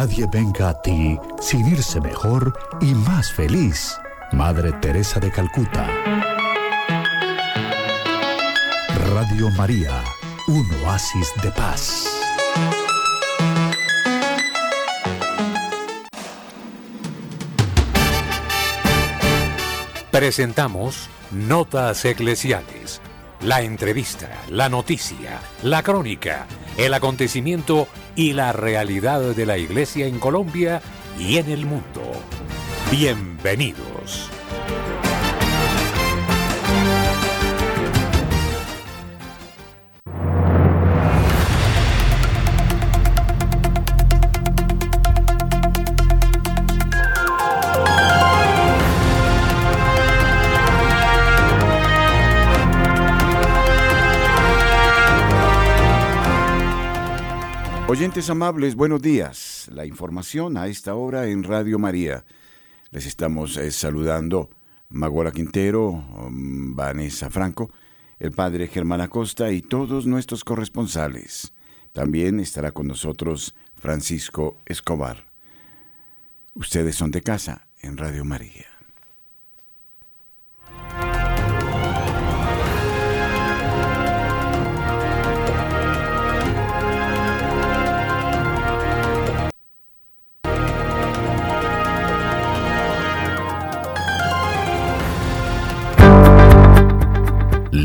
nadie venga a ti sin irse mejor y más feliz. Madre Teresa de Calcuta. Radio María, un oasis de paz. Presentamos Notas Eclesiales. La entrevista, la noticia, la crónica, el acontecimiento y la realidad de la Iglesia en Colombia y en el mundo. Bienvenidos. Amables, buenos días. La información a esta hora en Radio María. Les estamos eh, saludando Magola Quintero, um, Vanessa Franco, el padre Germán Acosta y todos nuestros corresponsales. También estará con nosotros Francisco Escobar. Ustedes son de casa en Radio María.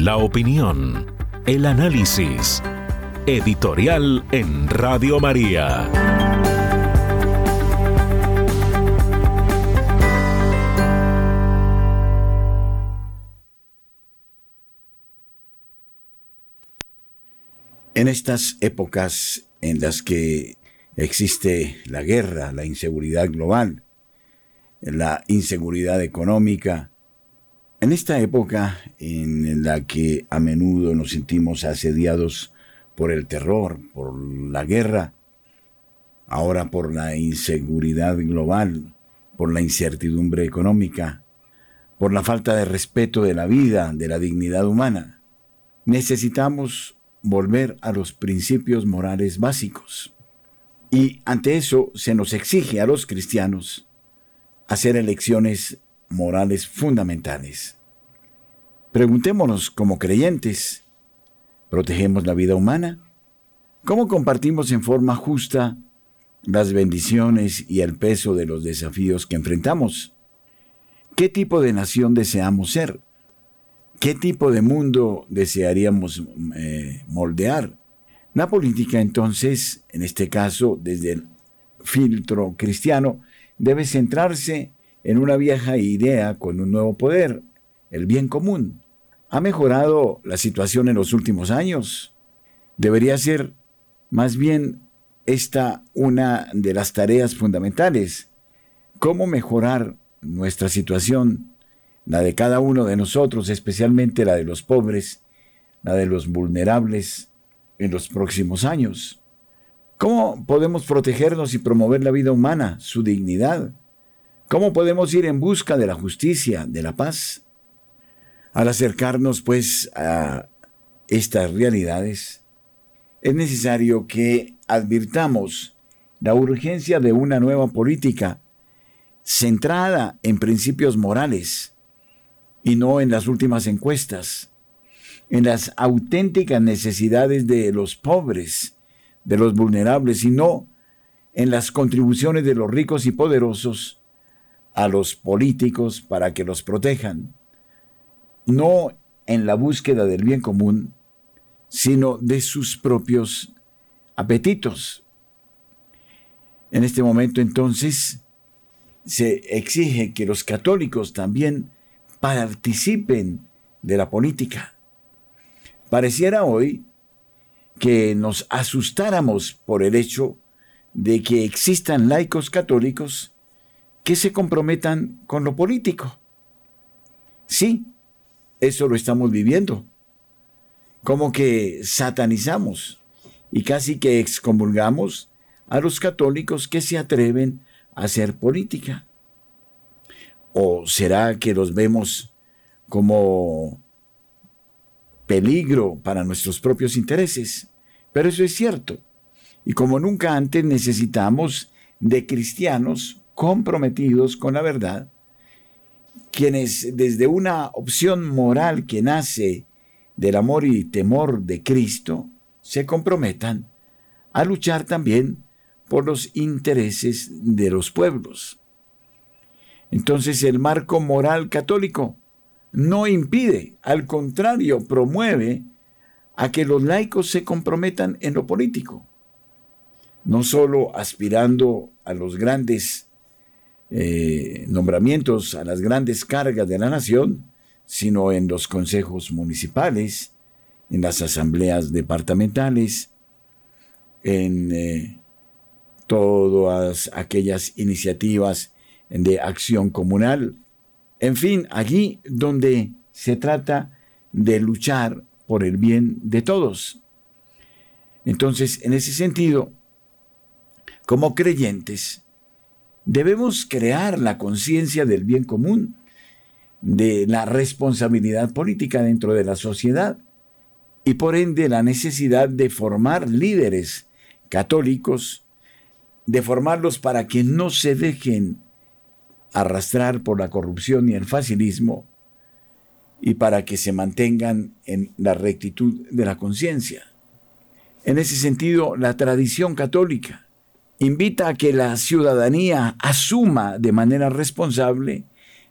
La opinión, el análisis. Editorial en Radio María. En estas épocas en las que existe la guerra, la inseguridad global, la inseguridad económica, en esta época en la que a menudo nos sentimos asediados por el terror, por la guerra, ahora por la inseguridad global, por la incertidumbre económica, por la falta de respeto de la vida, de la dignidad humana, necesitamos volver a los principios morales básicos. Y ante eso se nos exige a los cristianos hacer elecciones morales fundamentales. Preguntémonos como creyentes, ¿protegemos la vida humana? ¿Cómo compartimos en forma justa las bendiciones y el peso de los desafíos que enfrentamos? ¿Qué tipo de nación deseamos ser? ¿Qué tipo de mundo desearíamos eh, moldear? La política entonces, en este caso desde el filtro cristiano, debe centrarse en una vieja idea con un nuevo poder, el bien común. ¿Ha mejorado la situación en los últimos años? Debería ser más bien esta una de las tareas fundamentales. ¿Cómo mejorar nuestra situación, la de cada uno de nosotros, especialmente la de los pobres, la de los vulnerables, en los próximos años? ¿Cómo podemos protegernos y promover la vida humana, su dignidad? ¿Cómo podemos ir en busca de la justicia, de la paz? Al acercarnos pues a estas realidades, es necesario que advirtamos la urgencia de una nueva política centrada en principios morales y no en las últimas encuestas, en las auténticas necesidades de los pobres, de los vulnerables, y no en las contribuciones de los ricos y poderosos a los políticos para que los protejan, no en la búsqueda del bien común, sino de sus propios apetitos. En este momento entonces se exige que los católicos también participen de la política. Pareciera hoy que nos asustáramos por el hecho de que existan laicos católicos que se comprometan con lo político. Sí, eso lo estamos viviendo. Como que satanizamos y casi que excomulgamos a los católicos que se atreven a hacer política. ¿O será que los vemos como peligro para nuestros propios intereses? Pero eso es cierto. Y como nunca antes necesitamos de cristianos comprometidos con la verdad, quienes desde una opción moral que nace del amor y temor de Cristo, se comprometan a luchar también por los intereses de los pueblos. Entonces el marco moral católico no impide, al contrario, promueve a que los laicos se comprometan en lo político, no solo aspirando a los grandes eh, nombramientos, a las grandes cargas de la nación, sino en los consejos municipales, en las asambleas departamentales, en eh, todas aquellas iniciativas de acción comunal, en fin, allí donde se trata de luchar por el bien de todos. Entonces, en ese sentido, como creyentes, debemos crear la conciencia del bien común, de la responsabilidad política dentro de la sociedad y por ende la necesidad de formar líderes católicos, de formarlos para que no se dejen arrastrar por la corrupción y el facilismo y para que se mantengan en la rectitud de la conciencia. En ese sentido, la tradición católica invita a que la ciudadanía asuma de manera responsable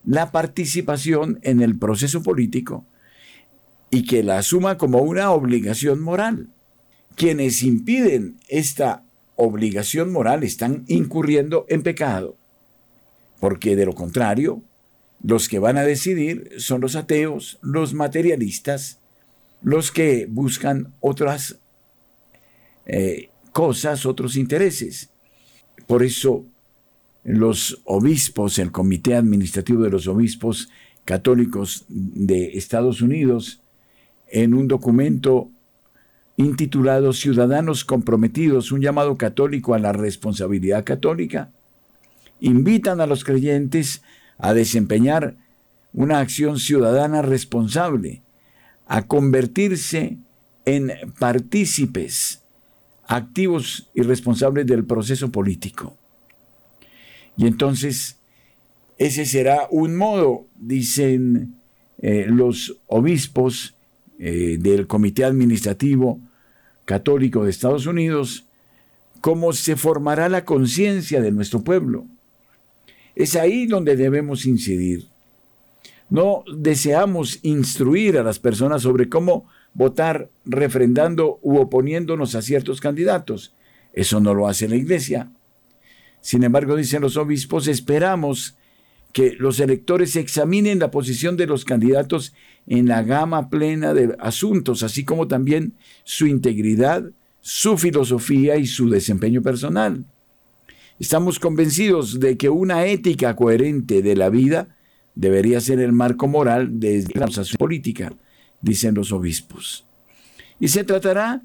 la participación en el proceso político y que la asuma como una obligación moral. Quienes impiden esta obligación moral están incurriendo en pecado porque de lo contrario, los que van a decidir son los ateos, los materialistas, los que buscan otras eh, cosas, otros intereses. Por eso los obispos, el Comité Administrativo de los Obispos Católicos de Estados Unidos, en un documento intitulado Ciudadanos Comprometidos, un llamado católico a la responsabilidad católica, invitan a los creyentes a desempeñar una acción ciudadana responsable, a convertirse en partícipes activos y responsables del proceso político. Y entonces, ese será un modo, dicen eh, los obispos eh, del Comité Administrativo Católico de Estados Unidos, cómo se formará la conciencia de nuestro pueblo es ahí donde debemos incidir. No deseamos instruir a las personas sobre cómo votar refrendando u oponiéndonos a ciertos candidatos. Eso no lo hace la Iglesia. Sin embargo, dicen los obispos, esperamos que los electores examinen la posición de los candidatos en la gama plena de asuntos, así como también su integridad, su filosofía y su desempeño personal. Estamos convencidos de que una ética coherente de la vida debería ser el marco moral de la política, dicen los obispos. Y se tratará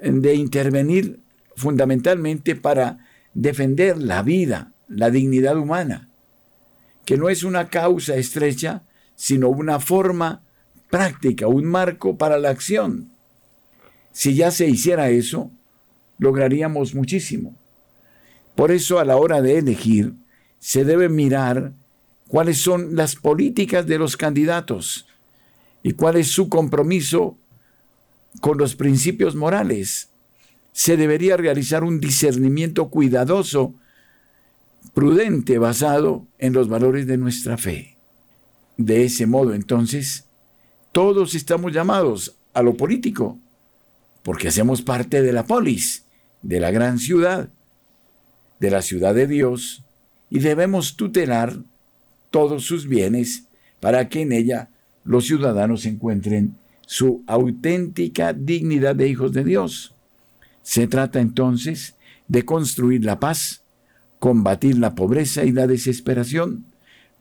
de intervenir fundamentalmente para defender la vida, la dignidad humana, que no es una causa estrecha, sino una forma práctica, un marco para la acción. Si ya se hiciera eso, lograríamos muchísimo. Por eso a la hora de elegir se debe mirar cuáles son las políticas de los candidatos y cuál es su compromiso con los principios morales. Se debería realizar un discernimiento cuidadoso, prudente, basado en los valores de nuestra fe. De ese modo, entonces, todos estamos llamados a lo político, porque hacemos parte de la polis, de la gran ciudad, de la ciudad de Dios y debemos tutelar todos sus bienes para que en ella los ciudadanos encuentren su auténtica dignidad de hijos de Dios. Se trata entonces de construir la paz, combatir la pobreza y la desesperación,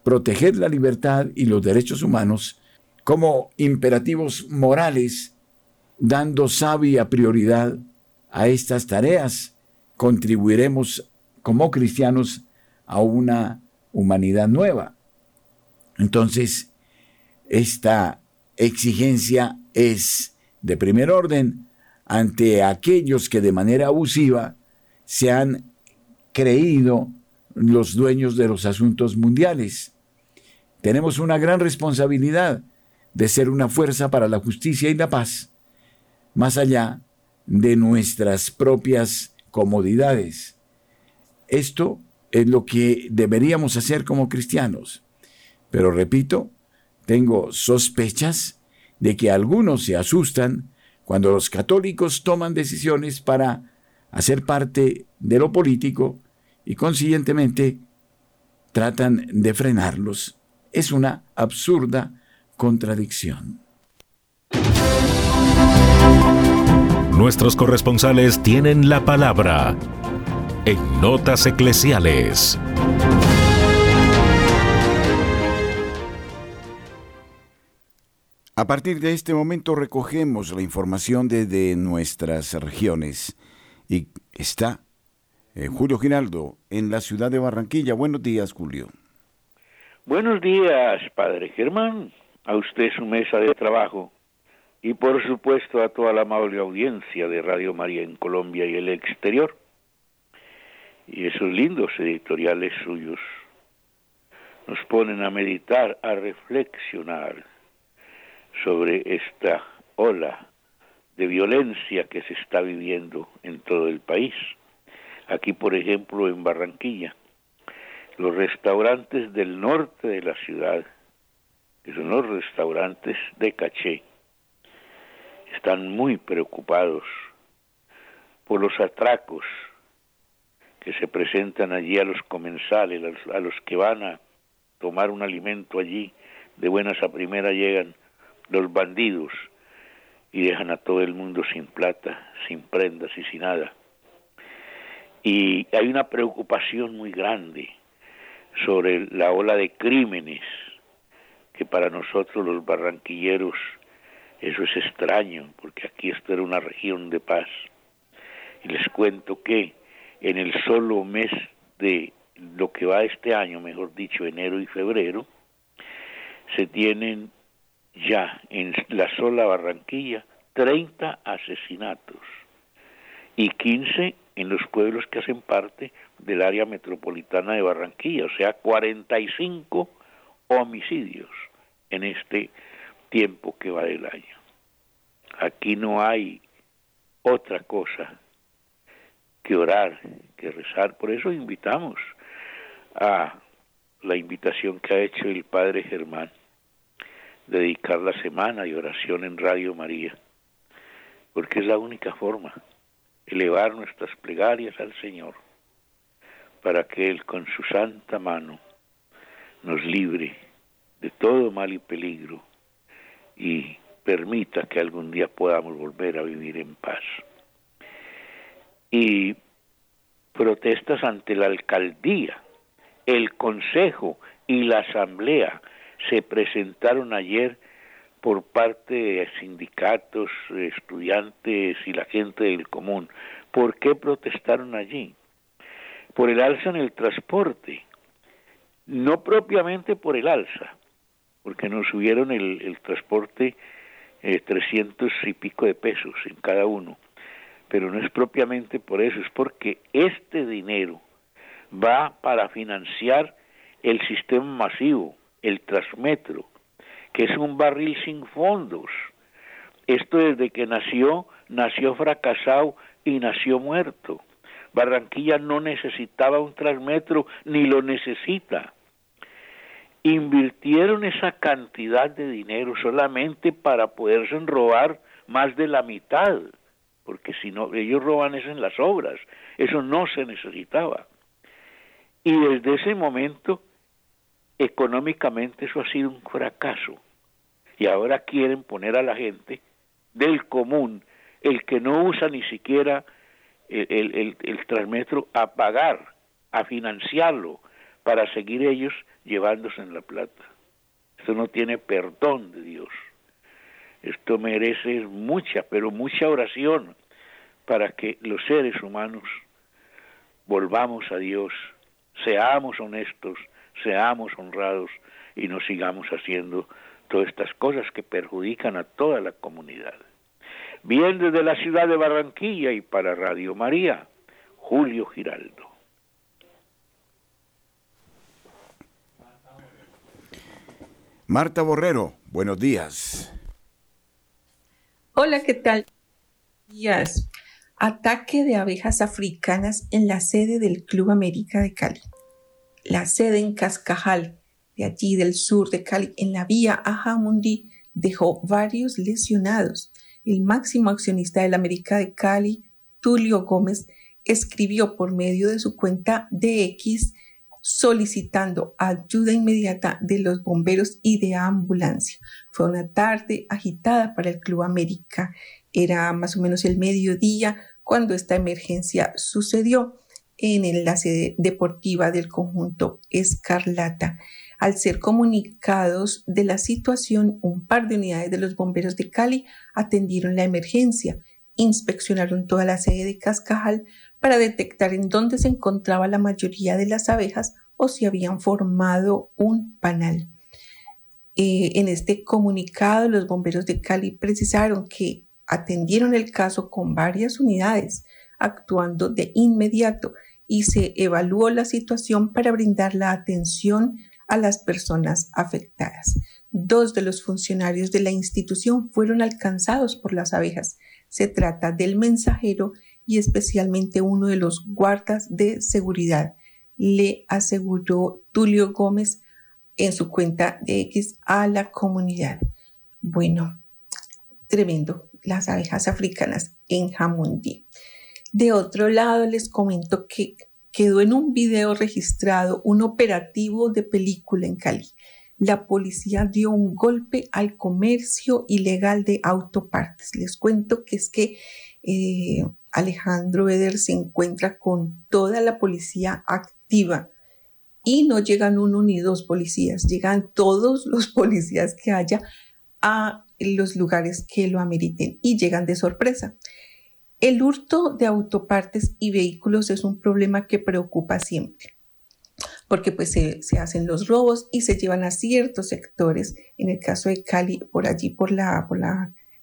proteger la libertad y los derechos humanos como imperativos morales, dando sabia prioridad a estas tareas, contribuiremos como cristianos a una humanidad nueva. Entonces, esta exigencia es de primer orden ante aquellos que de manera abusiva se han creído los dueños de los asuntos mundiales. Tenemos una gran responsabilidad de ser una fuerza para la justicia y la paz, más allá de nuestras propias comodidades. Esto es lo que deberíamos hacer como cristianos. Pero repito, tengo sospechas de que algunos se asustan cuando los católicos toman decisiones para hacer parte de lo político y consiguientemente tratan de frenarlos. Es una absurda contradicción. Nuestros corresponsales tienen la palabra en Notas Eclesiales. A partir de este momento recogemos la información desde nuestras regiones y está eh, Julio Giraldo en la ciudad de Barranquilla. Buenos días, Julio. Buenos días, Padre Germán, a usted su mesa de trabajo y por supuesto a toda la amable audiencia de Radio María en Colombia y el exterior. Y esos lindos editoriales suyos nos ponen a meditar, a reflexionar sobre esta ola de violencia que se está viviendo en todo el país. Aquí, por ejemplo, en Barranquilla, los restaurantes del norte de la ciudad, que son los restaurantes de caché, están muy preocupados por los atracos que se presentan allí a los comensales, a los, que van a tomar un alimento allí, de buenas a primera llegan los bandidos y dejan a todo el mundo sin plata, sin prendas y sin nada. Y hay una preocupación muy grande sobre la ola de crímenes que para nosotros los barranquilleros eso es extraño, porque aquí esto era una región de paz. Y les cuento que en el solo mes de lo que va este año, mejor dicho, enero y febrero, se tienen ya en la sola Barranquilla 30 asesinatos y 15 en los pueblos que hacen parte del área metropolitana de Barranquilla, o sea, 45 homicidios en este tiempo que va del año. Aquí no hay otra cosa que orar, que rezar. Por eso invitamos a la invitación que ha hecho el Padre Germán dedicar la semana de oración en Radio María, porque es la única forma, elevar nuestras plegarias al Señor, para que Él con su santa mano nos libre de todo mal y peligro y permita que algún día podamos volver a vivir en paz. Y protestas ante la alcaldía, el consejo y la asamblea se presentaron ayer por parte de sindicatos, estudiantes y la gente del común. ¿Por qué protestaron allí? Por el alza en el transporte, no propiamente por el alza, porque nos subieron el, transporte eh, 300 y pico de pesos en cada uno, pero no es propiamente por eso, es porque este dinero va para financiar el sistema masivo, el Transmetro, que es un barril sin fondos. Esto desde que nació, nació fracasado y nació muerto. Barranquilla no necesitaba un Transmetro ni lo necesita. Invirtieron esa cantidad de dinero solamente para poderse robar más de la mitad, porque si no, ellos roban eso en las obras, eso no se necesitaba. Y desde ese momento económicamente eso ha sido un fracaso. Y ahora quieren poner a la gente del común, el que no usa ni siquiera el, el, transmetro, a pagar, a financiarlo, para seguir ellos llevándose en la plata. Esto no tiene perdón de Dios. Esto merece mucha, pero mucha oración para que los seres humanos volvamos a Dios, seamos honestos, seamos honrados y no sigamos haciendo todas estas cosas que perjudican a toda la comunidad. Bien desde la ciudad de Barranquilla y para Radio María, Julio Giraldo. Marta Borrero, buenos días. Hola, ¿qué tal? Días. Ataque de abejas africanas en la sede del Club América de Cali. La sede en Cascajal, de allí del sur de Cali, en la vía Ajamundi, dejó varios lesionados. El máximo accionista del América de Cali, Tulio Gómez, escribió por medio de su cuenta de X solicitando ayuda inmediata de los bomberos y de ambulancia. Fue una tarde agitada para el Club América. Era más o menos el mediodía cuando esta emergencia sucedió en la sede deportiva del conjunto Escarlata. Al ser comunicados de la situación, un par de unidades de los bomberos de Cali atendieron la emergencia, inspeccionaron toda la sede de Cascajal para detectar en dónde se encontraba la mayoría de las abejas o si habían formado un panal. Eh, en este comunicado, los bomberos de Cali precisaron que atendieron el caso con varias unidades, actuando de inmediato y se evaluó la situación para brindar la atención a las personas afectadas. Dos de los funcionarios de la institución fueron alcanzados por las abejas. Se trata del mensajero y especialmente uno de los guardas de seguridad, le aseguró Tulio Gómez en su cuenta de X a la comunidad. Bueno, tremendo, las abejas africanas en Jamundí. De otro lado, les comento que quedó en un video registrado un operativo de película en Cali. La policía dio un golpe al comercio ilegal de autopartes. Les cuento que es que eh, Alejandro Eder se encuentra con toda la policía activa y no llegan uno ni dos policías, llegan todos los policías que haya a los lugares que lo ameriten y llegan de sorpresa. El hurto de autopartes y vehículos es un problema que preocupa siempre, porque pues se, hacen los robos y se llevan a ciertos sectores. En el caso de Cali, por allí, por la,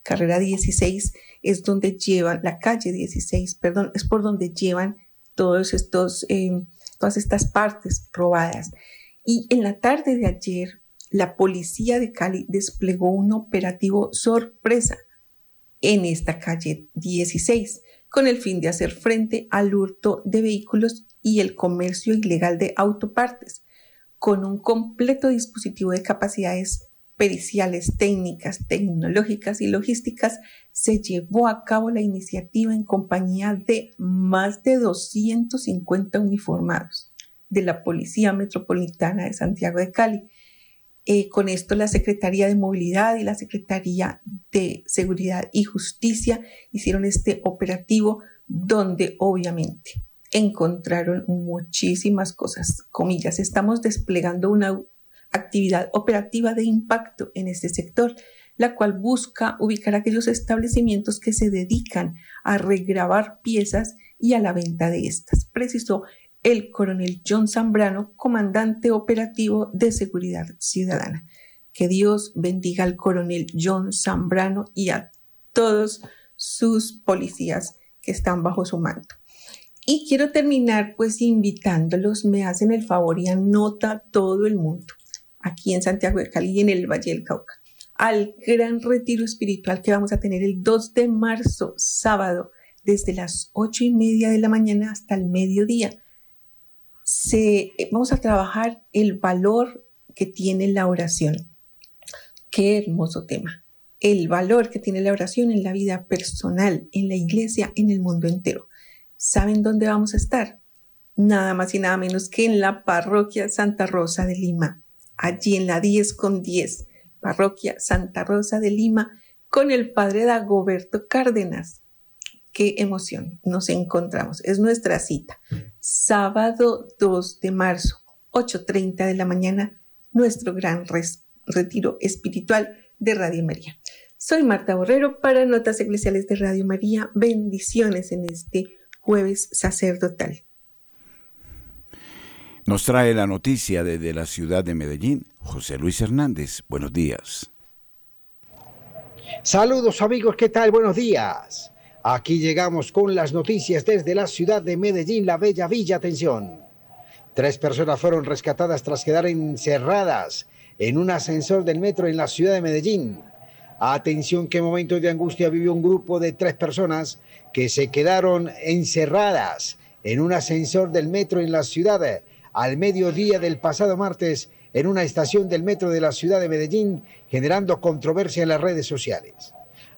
carrera 16, es donde llevan, la calle 16, perdón, es por donde llevan todos estos, eh, todas estas partes robadas. Y en la tarde de ayer, la policía de Cali desplegó un operativo sorpresa en esta calle 16 con el fin de hacer frente al hurto de vehículos y el comercio ilegal de autopartes, con un completo dispositivo de capacidades periciales, técnicas, tecnológicas y logísticas, se llevó a cabo la iniciativa en compañía de más de 250 uniformados de la Policía Metropolitana de Santiago de Cali. Eh, con esto la Secretaría de Movilidad y la Secretaría de Seguridad y Justicia hicieron este operativo donde obviamente encontraron muchísimas cosas. Comillas, estamos desplegando una actividad operativa de impacto en este sector, la cual busca ubicar aquellos establecimientos que se dedican a regrabar piezas y a la venta de estas, precisó el coronel John Zambrano, comandante operativo de seguridad ciudadana. Que Dios bendiga al coronel John Zambrano y a todos sus policías que están bajo su manto. Y quiero terminar pues invitándolos, me hacen el favor y anota todo el mundo aquí en Santiago de Cali y en el Valle del Cauca, al gran retiro espiritual que vamos a tener el 2 de marzo, sábado, desde las 8 y media de la mañana hasta el mediodía. Se, vamos a trabajar el valor que tiene la oración. Qué hermoso tema. El valor que tiene la oración en la vida personal, en la iglesia, en el mundo entero. ¿Saben dónde vamos a estar? Nada más y nada menos que en la parroquia Santa Rosa de Lima allí en la 10 con 10, parroquia Santa Rosa de Lima, con el padre Dagoberto Cárdenas. Qué emoción, nos encontramos. Es nuestra cita. Sábado 2 de marzo, 8.30 de la mañana, nuestro gran retiro espiritual de Radio María. Soy Marta Borrero para Notas Eclesiales de Radio María. Bendiciones en este jueves sacerdotal. Nos trae la noticia desde la ciudad de Medellín, José Luis Hernández. Buenos días. Saludos amigos, ¿qué tal? Buenos días. Aquí llegamos con las noticias desde la ciudad de Medellín, la bella villa. Atención. Tres personas fueron rescatadas tras quedar encerradas en un ascensor del metro en la ciudad de Medellín. Atención, qué momento de angustia vivió un grupo de tres personas que se quedaron encerradas en un ascensor del metro en la ciudad al mediodía del pasado martes en una estación del metro de la ciudad de Medellín, generando controversia en las redes sociales.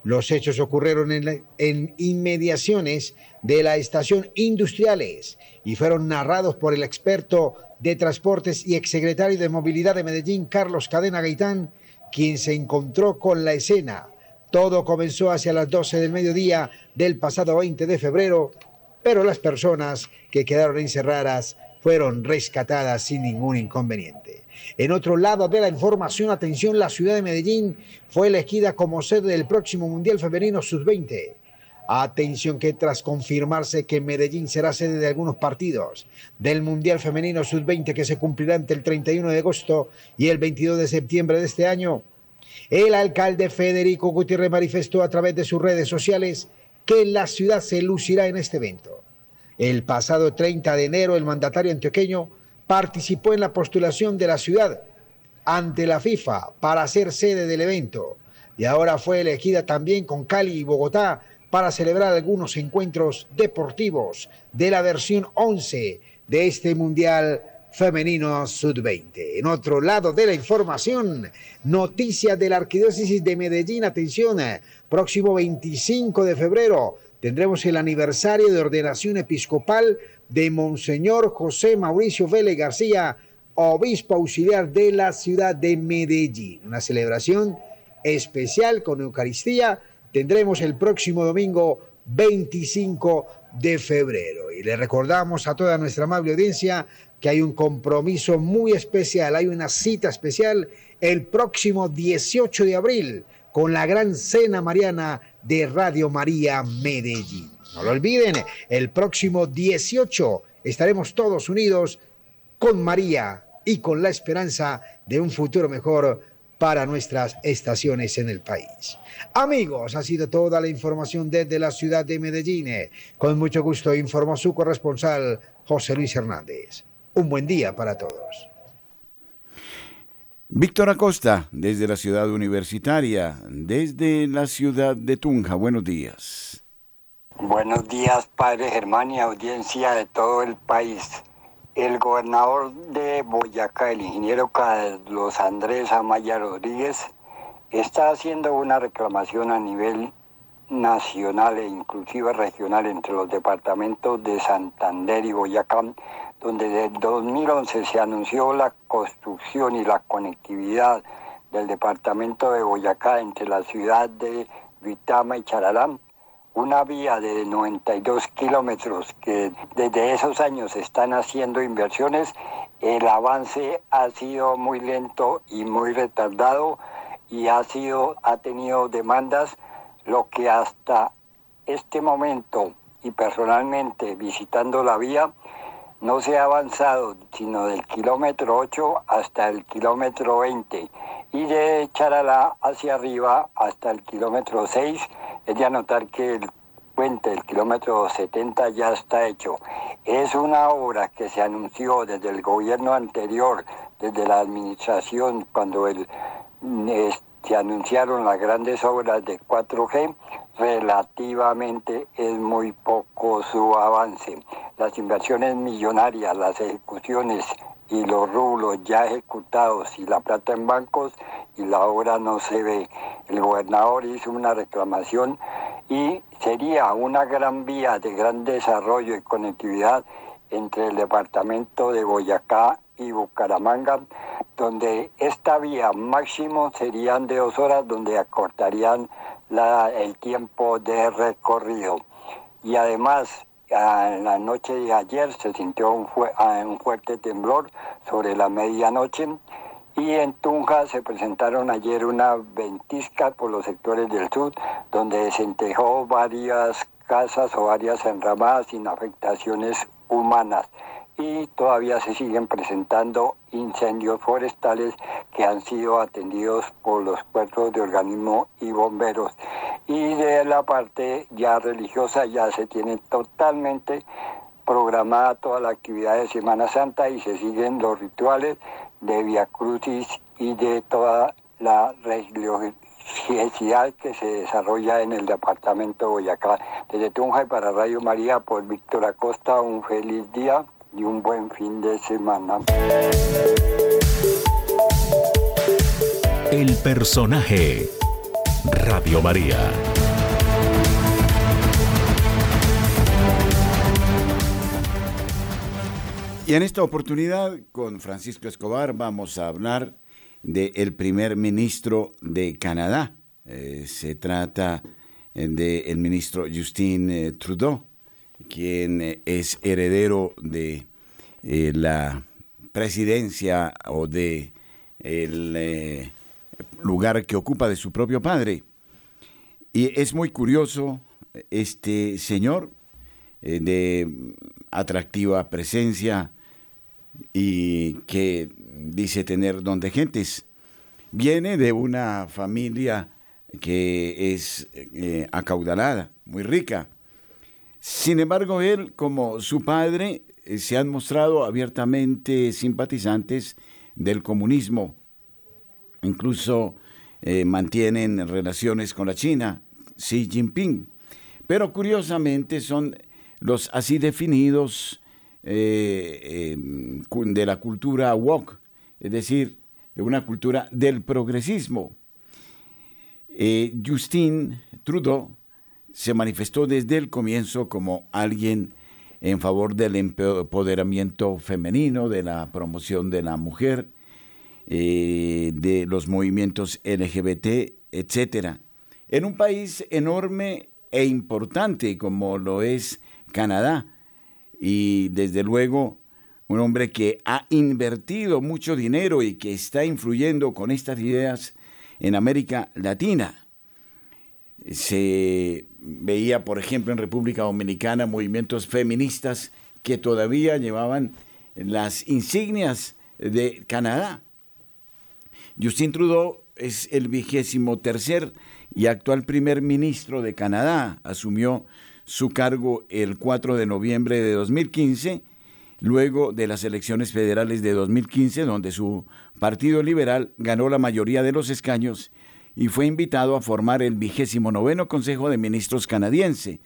Los hechos ocurrieron en, inmediaciones de la estación Industriales y fueron narrados por el experto de transportes y exsecretario de movilidad de Medellín, Carlos Cadena Gaitán, quien se encontró con la escena. Todo comenzó hacia las 12 del mediodía del pasado 20 de febrero, pero las personas que quedaron encerradas fueron rescatadas sin ningún inconveniente. En otro lado de la información, atención, la ciudad de Medellín fue elegida como sede del próximo Mundial Femenino Sub-20. Atención que tras confirmarse que Medellín será sede de algunos partidos del Mundial Femenino Sub-20 que se cumplirá entre el 31 de agosto y el 22 de septiembre de este año, el alcalde Federico Gutiérrez manifestó a través de sus redes sociales que la ciudad se lucirá en este evento. El pasado 30 de enero, el mandatario antioqueño participó en la postulación de la ciudad ante la FIFA para ser sede del evento y ahora fue elegida también con Cali y Bogotá para celebrar algunos encuentros deportivos de la versión 11 de este Mundial Femenino Sud-20. En otro lado de la información, noticias de la Arquidiócesis de Medellín. Atención, próximo 25 de febrero tendremos el aniversario de ordenación episcopal de Monseñor José Mauricio Vélez García, obispo auxiliar de la ciudad de Medellín. Una celebración especial con Eucaristía tendremos el próximo domingo 25 de febrero. Y le recordamos a toda nuestra amable audiencia que hay un compromiso muy especial, hay una cita especial el próximo 18 de abril con la gran cena mariana de Radio María Medellín. No lo olviden, el próximo 18 estaremos todos unidos con María y con la esperanza de un futuro mejor para nuestras estaciones en el país. Amigos, ha sido toda la información desde la ciudad de Medellín. Con mucho gusto informó su corresponsal José Luis Hernández. Un buen día para todos. Víctor Acosta, desde la ciudad universitaria, desde la ciudad de Tunja. Buenos días. Buenos días, padre Germán y audiencia de todo el país. El gobernador de Boyacá, el ingeniero Carlos Andrés Amaya Rodríguez, está haciendo una reclamación a nivel nacional e inclusive regional entre los departamentos de Santander y Boyacá, donde desde 2011 se anunció la construcción y la conectividad del departamento de Boyacá entre la ciudad de Vitama y Charalán una vía de 92 kilómetros que desde esos años están haciendo inversiones, el avance ha sido muy lento y muy retardado y ha sido ha tenido demandas lo que hasta este momento y personalmente visitando la vía no se ha avanzado sino del kilómetro 8 hasta el kilómetro 20 y de Charalá hacia arriba hasta el kilómetro 6 es de anotar que el puente del kilómetro 70 ya está hecho. Es una obra que se anunció desde el gobierno anterior, desde la administración, cuando el, se anunciaron las grandes obras de 4G, relativamente es muy poco su avance. Las inversiones millonarias, las ejecuciones y los rublos ya ejecutados y la plata en bancos y la obra no se ve. El gobernador hizo una reclamación y sería una gran vía de gran desarrollo y conectividad entre el departamento de Boyacá y Bucaramanga, donde esta vía máximo serían de dos horas, donde acortarían la, el tiempo de recorrido. Y además, en la noche de ayer se sintió un, un fuerte temblor sobre la medianoche y en Tunja se presentaron ayer una ventisca por los sectores del sur, donde desentejó varias casas o varias enramadas sin afectaciones humanas. Y todavía se siguen presentando incendios forestales que han sido atendidos por los cuerpos de organismo y bomberos. Y de la parte ya religiosa ya se tiene totalmente programada toda la actividad de Semana Santa y se siguen los rituales de Via Crucis y de toda la religiosidad que se desarrolla en el departamento de Boyacá. Desde Tunja y para Radio María, por Víctor Acosta, un feliz día y un buen fin de semana. El personaje. Radio María. Y en esta oportunidad, con Francisco Escobar, vamos a hablar del primer ministro de Canadá. Eh, se trata del ministro Justin eh, Trudeau, quien eh, es heredero de la presidencia o de el lugar que ocupa de su propio padre. Y es muy curioso este señor de atractiva presencia, y que dice tener don de gentes. Viene de una familia que es eh, acaudalada, muy rica. Sin embargo, él, como su padre, eh, se han mostrado abiertamente simpatizantes del comunismo. Incluso eh, mantienen relaciones con la China, Xi Jinping. Pero curiosamente son los así definidos eh, em, de la cultura woke, es decir, de una cultura del progresismo. Justin Trudeau se manifestó desde el comienzo como alguien en favor del empoderamiento femenino, de la promoción de la mujer, eh, de los movimientos LGBT, etc. En un país enorme e importante como lo es Canadá, y desde luego un hombre que ha invertido mucho dinero y que está influyendo con estas ideas en América Latina. Se veía, por ejemplo, en República Dominicana movimientos feministas que todavía llevaban las insignias de Canadá. Justin Trudeau es el vigésimo tercer y actual primer ministro de Canadá. Asumió su cargo el 4 de noviembre de 2015, luego de las elecciones federales de 2015, donde su Partido Liberal ganó la mayoría de los escaños y fue invitado a formar el vigésimo noveno Consejo de Ministros canadiense.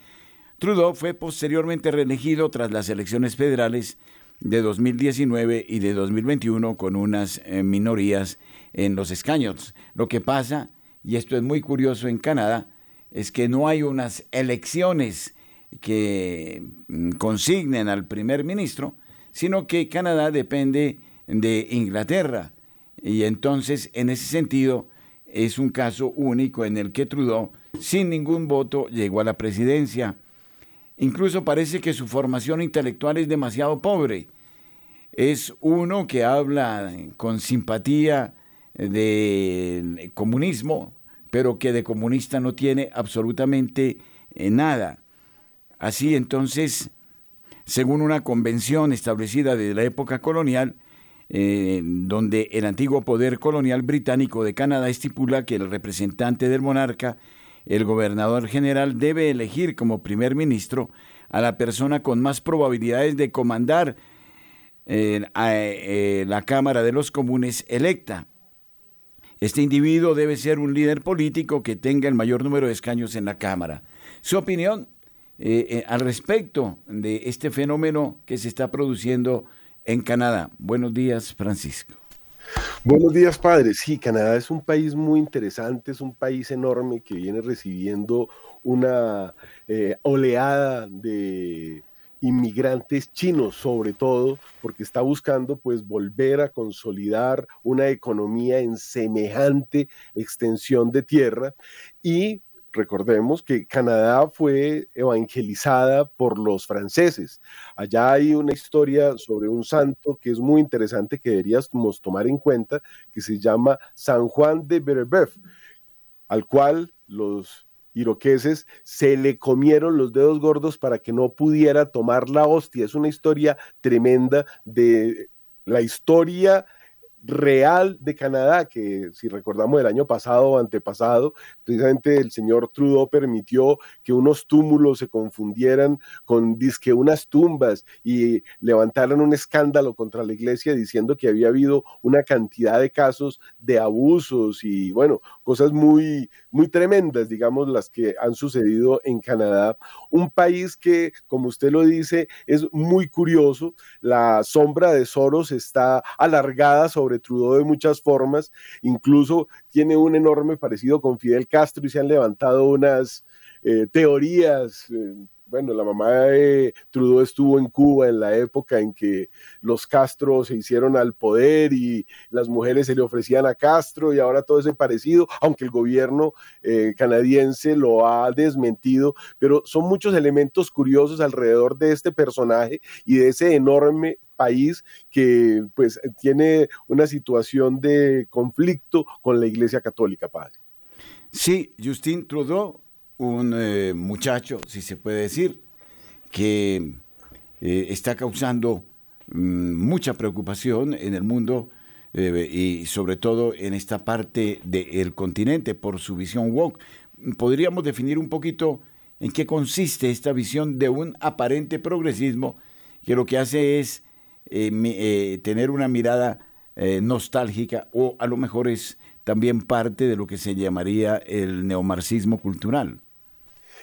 Trudeau fue posteriormente reelegido tras las elecciones federales de 2019 y de 2021 con unas eh, minorías en los escaños. Lo que pasa, y esto es muy curioso en Canadá, es que no hay unas elecciones que mm, consignen al primer ministro, sino que Canadá depende de Inglaterra. Y entonces, en ese sentido, es un caso único en el que Trudeau, sin ningún voto, llegó a la presidencia. Incluso parece que su formación intelectual es demasiado pobre. Es uno que habla con simpatía del comunismo, pero que de comunista no tiene absolutamente eh, nada. Así entonces, según una convención establecida desde la época colonial, eh, donde el antiguo poder colonial británico de Canadá estipula que el representante del monarca, el gobernador general, debe elegir como primer ministro a la persona con más probabilidades de comandar eh, la Cámara de los Comunes electa. Este individuo debe ser un líder político que tenga el mayor número de escaños en la Cámara. Su opinión eh, eh, al respecto de este fenómeno que se está produciendo en Canadá. Buenos días, Francisco. Buenos días, padre. Sí, Canadá es un país muy interesante, es un país enorme que viene recibiendo una eh, oleada de inmigrantes chinos sobre todo, porque está buscando pues volver a consolidar una economía en semejante extensión de tierra y recordemos que Canadá fue evangelizada por los franceses. Allá hay una historia sobre un santo que es muy interesante que deberíamos tomar en cuenta, que se llama San Juan de Brebeuf, al cual los iroqueses se le comieron los dedos gordos para que no pudiera tomar la hostia. Es una historia tremenda de la historia real de Canadá, que si recordamos el año pasado o antepasado, precisamente el señor Trudeau permitió que unos túmulos se confundieran con disque unas tumbas y levantaran un escándalo contra la iglesia diciendo que había habido una cantidad de casos de abusos y bueno, cosas muy, muy tremendas, digamos, las que han sucedido en Canadá. Un país que, como usted lo dice, es muy curioso. La sombra de Soros está alargada sobre Trudeau de muchas formas. Incluso tiene un enorme parecido con Fidel Castro y se han levantado unas eh, teorías. Eh, bueno, la mamá de Trudeau estuvo en Cuba en la época en que los Castro se hicieron al poder y las mujeres se le ofrecían a Castro y ahora todo ese parecido, aunque el gobierno eh, canadiense lo ha desmentido, pero son muchos elementos curiosos alrededor de este personaje y de ese enorme país que pues tiene una situación de conflicto con la Iglesia Católica, padre. Sí, Justin Trudeau un eh, muchacho, si se puede decir, que eh, está causando mm, mucha preocupación en el mundo eh, y sobre todo en esta parte del continente por su visión woke. Podríamos definir un poquito en qué consiste esta visión de un aparente progresismo que lo que hace es tener una mirada nostálgica o a lo mejor es también parte de lo que se llamaría el neomarxismo cultural.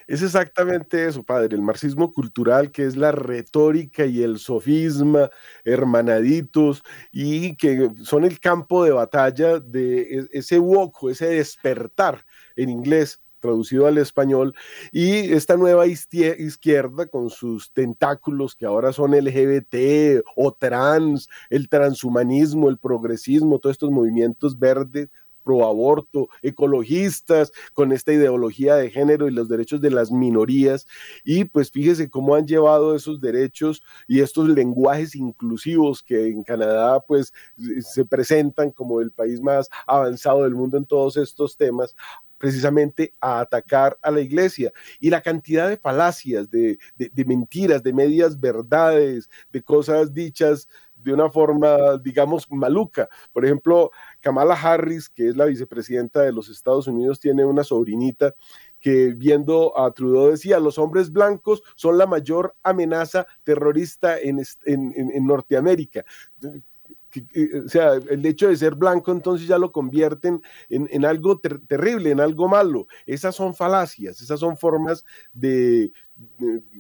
Es exactamente eso, padre, el marxismo cultural, que es la retórica y el sofisma hermanaditos y que son el campo de batalla de e-, ese woco, ese despertar en inglés traducido al español, y esta nueva izquierda con sus tentáculos que ahora son LGBT o trans, el transhumanismo, el progresismo, todos estos movimientos verdes, pro aborto, ecologistas, con esta ideología de género y los derechos de las minorías. Y pues fíjese cómo han llevado esos derechos y estos lenguajes inclusivos que en Canadá pues se presentan como el país más avanzado del mundo en todos estos temas precisamente a atacar a la iglesia. Y la cantidad de falacias, de, de, mentiras, de medias verdades, de cosas dichas de una forma, digamos, maluca. Por ejemplo, Kamala Harris, que es la vicepresidenta de los Estados Unidos, tiene una sobrinita que viendo a Trudeau decía, los hombres blancos son la mayor amenaza terrorista en, en Norteamérica o sea, el hecho de ser blanco entonces ya lo convierten en, algo terrible, en algo malo. Esas son falacias, esas son formas de,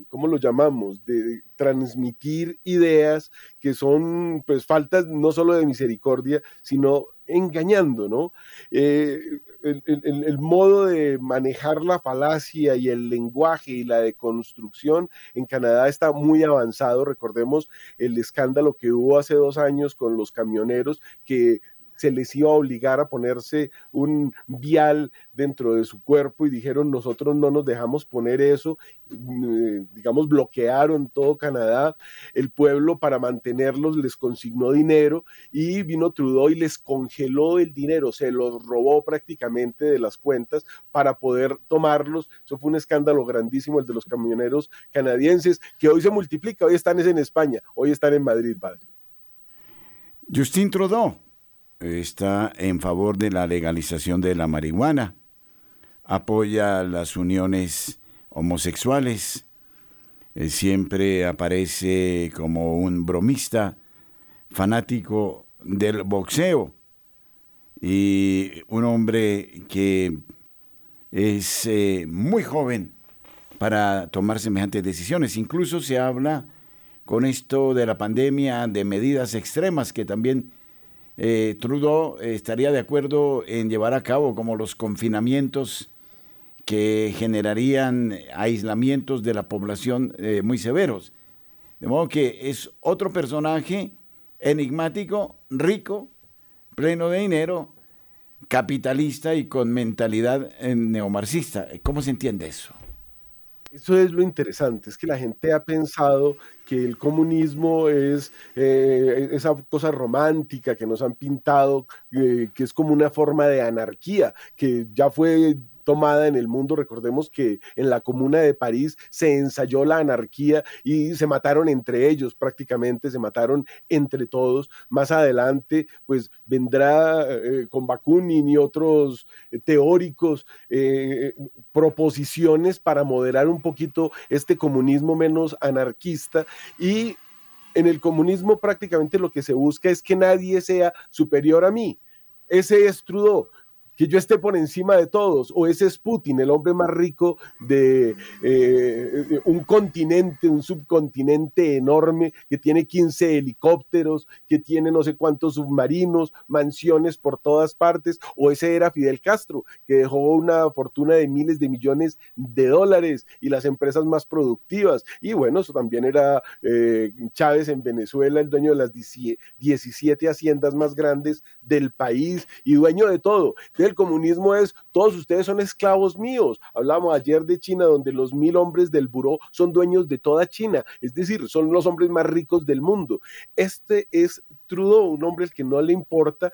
¿cómo lo llamamos? De transmitir ideas que son pues faltas no solo de misericordia, sino engañando, ¿no? Eh, el, modo de manejar la falacia y el lenguaje y la deconstrucción en Canadá está muy avanzado. Recordemos el escándalo que hubo hace dos años con los camioneros que se les iba a obligar a ponerse un vial dentro de su cuerpo y dijeron nosotros no nos dejamos poner eso, mm, digamos bloquearon todo Canadá, el pueblo para mantenerlos les consignó dinero y vino Trudeau y les congeló el dinero, se los robó prácticamente de las cuentas para poder tomarlos, eso fue un escándalo grandísimo el de los camioneros canadienses que hoy se multiplica, hoy están en España, hoy están en Madrid, padre. Justin Trudeau está en favor de la legalización de la marihuana, apoya las uniones homosexuales, eh, siempre aparece como un bromista fanático del boxeo. Y un hombre que es eh, muy joven para tomar semejantes decisiones. Incluso se habla con esto de la pandemia de medidas extremas que también eh, Trudeau estaría de acuerdo en llevar a cabo como los confinamientos que generarían aislamientos de la población eh, muy severos. De modo que es otro personaje enigmático, rico, pleno de dinero, capitalista y con mentalidad eh, neomarxista. ¿Cómo se entiende eso? Eso es lo interesante, es que la gente ha pensado que el comunismo es eh, esa cosa romántica que nos han pintado, eh, que es como una forma de anarquía, que ya fue tomada en el mundo. Recordemos que en la comuna de París se ensayó la anarquía y se mataron entre ellos prácticamente, se mataron entre todos. Más adelante, pues vendrá eh, con Bakunin y otros eh, teóricos eh, proposiciones para moderar un poquito este comunismo menos anarquista y en el comunismo prácticamente lo que se busca es que nadie sea superior a mí. Ese es Trudeau que yo esté por encima de todos, o ese es Putin, el hombre más rico de eh, un continente, un subcontinente enorme, que tiene 15 helicópteros, que tiene no sé cuántos submarinos, mansiones por todas partes, o ese era Fidel Castro, que dejó una fortuna de miles de millones de dólares y las empresas más productivas, y bueno, eso también era eh, Chávez en Venezuela, el dueño de las 17 haciendas más grandes del país y dueño de todo. De el comunismo es, todos ustedes son esclavos míos. Hablamos ayer de China, donde los mil hombres del buró son dueños de toda China, es decir, son los hombres más ricos del mundo. Este es Trudeau, un hombre al que no le importa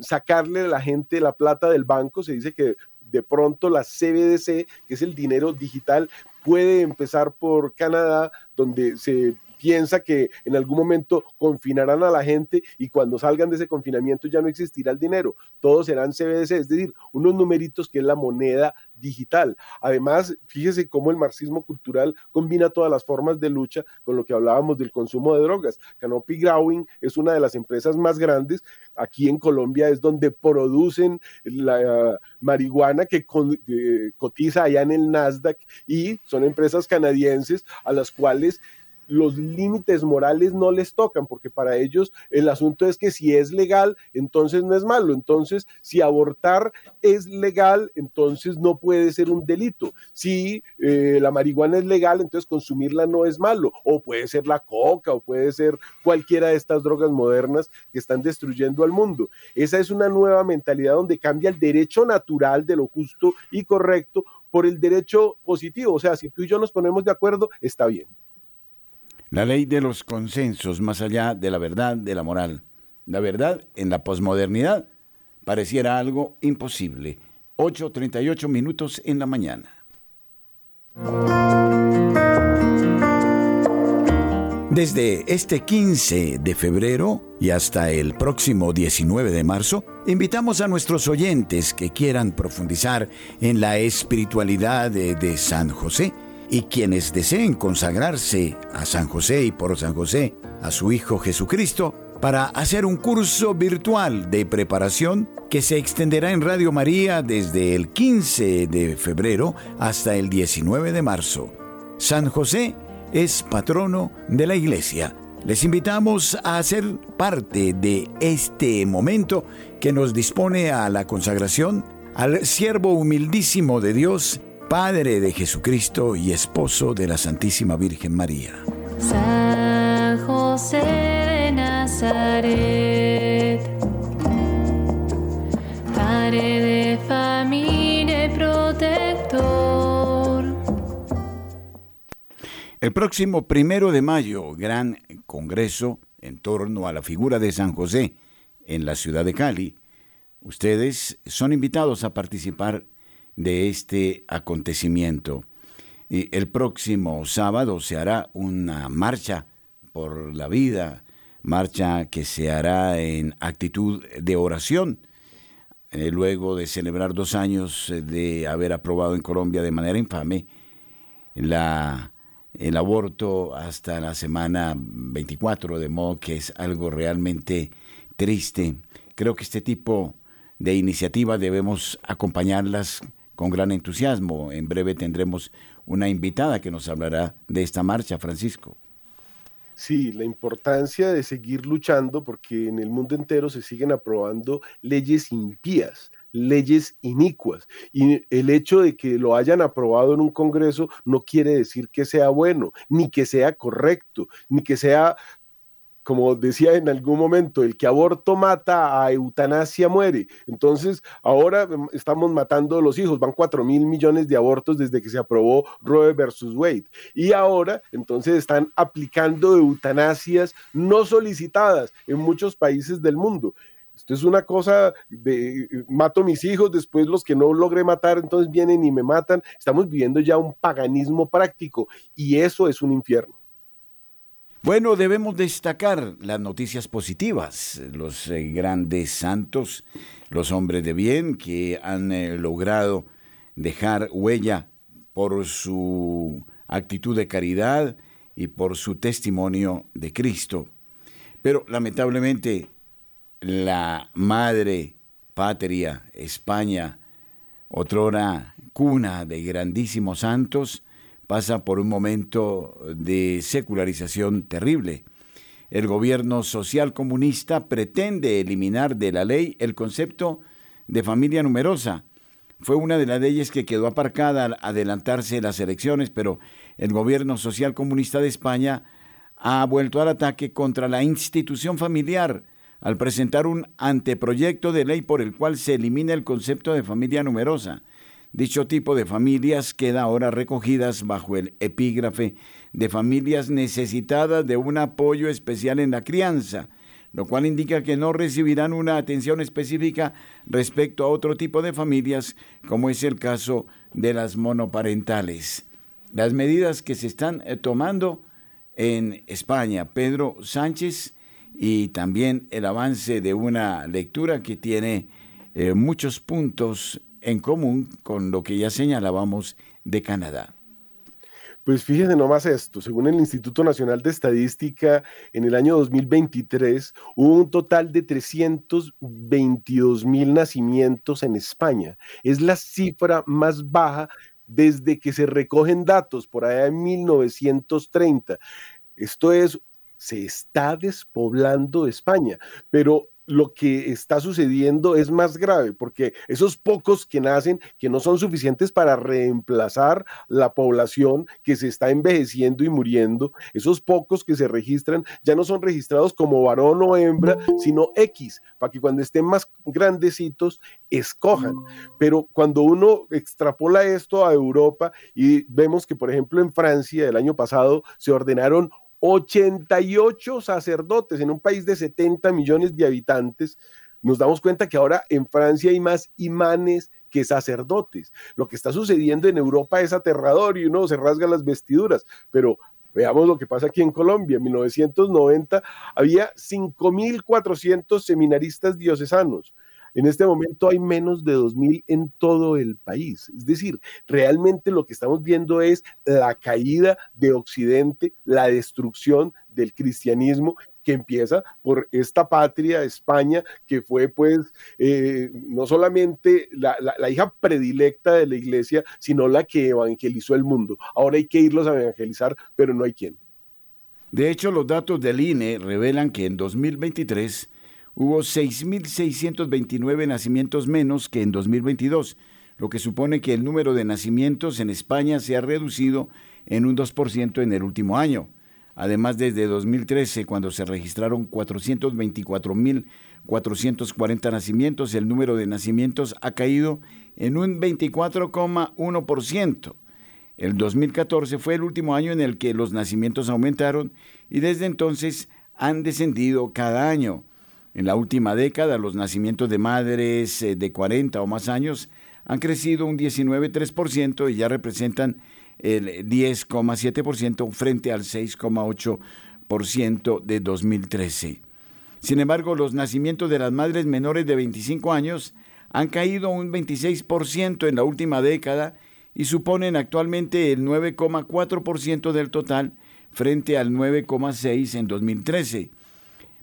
sacarle a la gente la plata del banco, se dice que de pronto la CBDC, que es el dinero digital, puede empezar por Canadá, donde se piensa que en algún momento confinarán a la gente y cuando salgan de ese confinamiento ya no existirá el dinero, todos serán CBDC, es decir, unos numeritos que es la moneda digital. Además, fíjese cómo el marxismo cultural combina todas las formas de lucha con lo que hablábamos del consumo de drogas. Canopy Growing es una de las empresas más grandes. Aquí en Colombia es donde producen la marihuana que, que cotiza allá en el Nasdaq y son empresas canadienses a las cuales los límites morales no les tocan, porque para ellos el asunto es que si es legal, entonces no es malo. Entonces, si abortar es legal, entonces no puede ser un delito. Si eh, la marihuana es legal, entonces consumirla no es malo. O puede ser la coca, o puede ser cualquiera de estas drogas modernas que están destruyendo al mundo. Esa es una nueva mentalidad donde cambia el derecho natural de lo justo y correcto por el derecho positivo. O sea, si tú y yo nos ponemos de acuerdo, está bien. La ley de los consensos más allá de la verdad, de la moral. La verdad en la posmodernidad pareciera algo imposible. 8.38 minutos en la mañana. Desde este 15 de febrero y hasta el próximo 19 de marzo, invitamos a nuestros oyentes que quieran profundizar en la espiritualidad de, de San José y quienes deseen consagrarse a San José y por San José a su Hijo Jesucristo para hacer un curso virtual de preparación que se extenderá en Radio María desde el 15 de febrero hasta el 19 de marzo. San José es patrono de la Iglesia. Les invitamos a ser parte de este momento que nos dispone a la consagración al siervo humildísimo de Dios, Padre de Jesucristo y esposo de la Santísima Virgen María. San José de Nazaret, Padre de familia y protector. El próximo primero de mayo, gran congreso en torno a la figura de San José en la ciudad de Cali. Ustedes son invitados a participar de este acontecimiento. Y el próximo sábado se hará una marcha por la vida, marcha que se hará en actitud de oración, eh, luego de celebrar dos años de haber aprobado en Colombia de manera infame la, el aborto hasta la semana 24, de modo que es algo realmente triste. Creo que este tipo de iniciativas debemos acompañarlas con gran entusiasmo. En breve tendremos una invitada que nos hablará de esta marcha, Francisco. Sí, la importancia de seguir luchando porque en el mundo entero se siguen aprobando leyes impías, leyes inicuas. Y el hecho de que lo hayan aprobado en un Congreso no quiere decir que sea bueno, ni que sea correcto, ni que sea como decía en algún momento, el que aborto mata, a eutanasia muere. Entonces, ahora em, estamos matando a los hijos. Van 4 mil millones de abortos desde que se aprobó Roe versus Wade. Y ahora, entonces, están aplicando eutanasias no solicitadas en muchos países del mundo. Esto es una cosa de mato mis hijos, después los que no logré matar, entonces vienen y me matan. Estamos viviendo ya un paganismo práctico y eso es un infierno. Bueno, debemos destacar las noticias positivas, los eh, grandes santos, los hombres de bien que han eh, logrado dejar huella por su actitud de caridad y por su testimonio de Cristo. Pero lamentablemente la madre patria, España, otrora cuna de grandísimos santos, pasa por un momento de secularización terrible. El gobierno social comunista pretende eliminar de la ley el concepto de familia numerosa. Fue una de las leyes que quedó aparcada al adelantarse las elecciones, pero el gobierno social comunista de España ha vuelto al ataque contra la institución familiar al presentar un anteproyecto de ley por el cual se elimina el concepto de familia numerosa. Dicho tipo de familias queda ahora recogidas bajo el epígrafe de familias necesitadas de un apoyo especial en la crianza, lo cual indica que no recibirán una atención específica respecto a otro tipo de familias, como es el caso de las monoparentales. Las medidas que se están eh, tomando en España, Pedro Sánchez, y también el avance de una lectura que tiene eh, muchos puntos en común con lo que ya señalábamos de Canadá. Pues fíjense nomás esto, según el Instituto Nacional de Estadística, en el año 2023 hubo un total de 322 mil nacimientos en España. Es la cifra más baja desde que se recogen datos por allá en 1930. Esto es, se está despoblando España, pero lo que está sucediendo es más grave, porque esos pocos que nacen, que no son suficientes para reemplazar la población que se está envejeciendo y muriendo, esos pocos que se registran ya no son registrados como varón o hembra, sino X, para que cuando estén más grandecitos escojan. Pero cuando uno extrapola esto a Europa y vemos que, por ejemplo, en Francia el año pasado se ordenaron 88 sacerdotes en un país de 70 millones de habitantes, nos damos cuenta que ahora en Francia hay más imanes que sacerdotes. Lo que está sucediendo en Europa es aterrador y uno se rasga las vestiduras, pero veamos lo que pasa aquí en Colombia. En 1990 había 5.400 seminaristas diocesanos. En este momento hay menos de 2.000 en todo el país. Es decir, realmente lo que estamos viendo es la caída de Occidente, la destrucción del cristianismo que empieza por esta patria, España, que fue pues eh, no solamente la, la, hija predilecta de la iglesia, sino la que evangelizó el mundo. Ahora hay que irlos a evangelizar, pero no hay quien. De hecho, los datos del INE revelan que en 2023 hubo 6.629 nacimientos menos que en 2022, lo que supone que el número de nacimientos en España se ha reducido en un 2% en el último año. Además, desde 2013, cuando se registraron 424.440 nacimientos, el número de nacimientos ha caído en un 24,1%. El 2014 fue el último año en el que los nacimientos aumentaron y desde entonces han descendido cada año. En la última década, los nacimientos de madres eh, de 40 o más años han crecido un 19,3% y ya representan el 10,7% frente al 6,8% de 2013. Sin embargo, los nacimientos de las madres menores de 25 años han caído un 26% en la última década y suponen actualmente el 9,4% del total frente al 9,6% en 2013.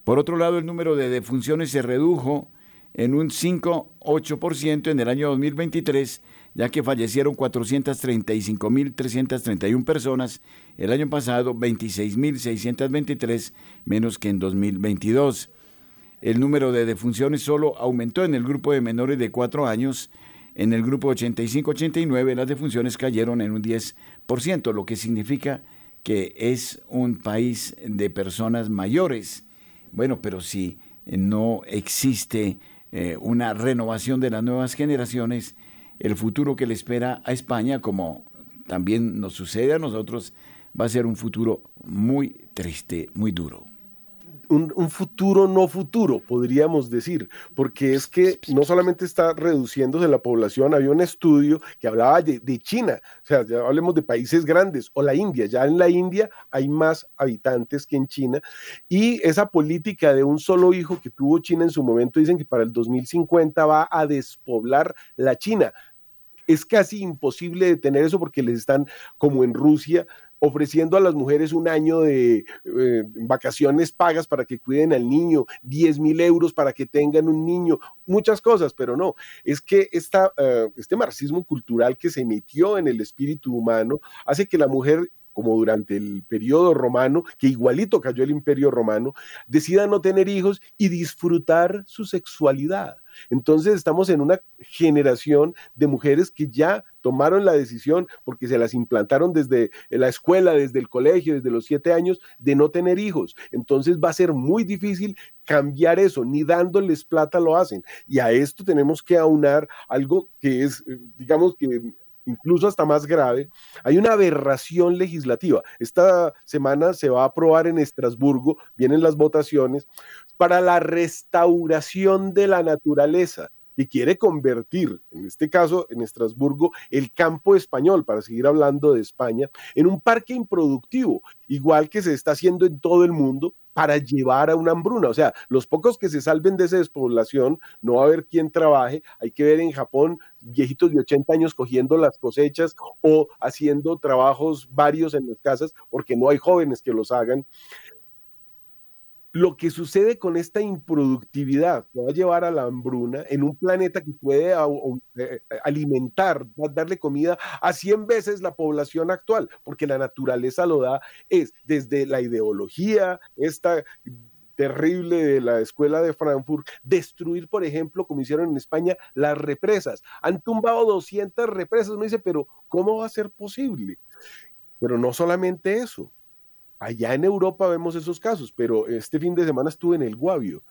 Por otro lado, el número de defunciones se redujo en un 5,8% en el año 2023, ya que fallecieron 435.331 personas, el año pasado 26.623 menos que en 2022. El número de defunciones solo aumentó en el grupo de menores de 4 años, en el grupo 85-89 las defunciones cayeron en un 10%, lo que significa que es un país de personas mayores bueno, pero si no existe eh, una renovación de las nuevas generaciones, el futuro que le espera a España, como también nos sucede a nosotros, va a ser un futuro muy triste, muy duro. Un, futuro no futuro, podríamos decir, porque es que no solamente está reduciéndose la población, había un estudio que hablaba de, de, China, o sea, ya hablemos de países grandes, o la India, ya en la India hay más habitantes que en China, y esa política de un solo hijo que tuvo China en su momento, dicen que para el 2050 va a despoblar la China. Es casi imposible detener eso porque les están, como en Rusia, ofreciendo a las mujeres un año de eh, vacaciones pagas para que cuiden al niño, 10 mil euros para que tengan un niño, muchas cosas, pero no, es que esta, eh, este marxismo cultural que se metió en el espíritu humano hace que la mujer como durante el periodo romano, que igualito cayó el imperio romano, decida no tener hijos y disfrutar su sexualidad. Entonces estamos en una generación de mujeres que ya tomaron la decisión, porque se las implantaron desde la escuela, desde el colegio, desde los siete años, de no tener hijos. Entonces va a ser muy difícil cambiar eso, ni dándoles plata lo hacen. Y a esto tenemos que aunar algo que es, eh, digamos que incluso hasta más grave, hay una aberración legislativa. Esta semana se va a aprobar en Estrasburgo, vienen las votaciones, para la restauración de la naturaleza y quiere convertir, en este caso en Estrasburgo, el campo español, para seguir hablando de España, en un parque improductivo, igual que se está haciendo en todo el mundo, para llevar a una hambruna. O sea, los pocos que se salven de esa despoblación, no va a haber quien trabaje. Hay que ver en Japón viejitos de 80 años cogiendo las cosechas o haciendo trabajos varios en las casas porque no hay jóvenes que los hagan lo que sucede con esta improductividad va a llevar a la hambruna en un planeta que puede eh, alimentar, darle comida a 100 veces la población actual, porque la naturaleza lo da, es desde la ideología, esta terrible de la escuela de Frankfurt, destruir, por ejemplo, como hicieron en España, las represas. Han tumbado 200 represas, uno dice, pero ¿cómo va a ser posible? Pero no solamente eso, Allá en Europa vemos esos casos, pero este fin de semana estuve en el Guavio.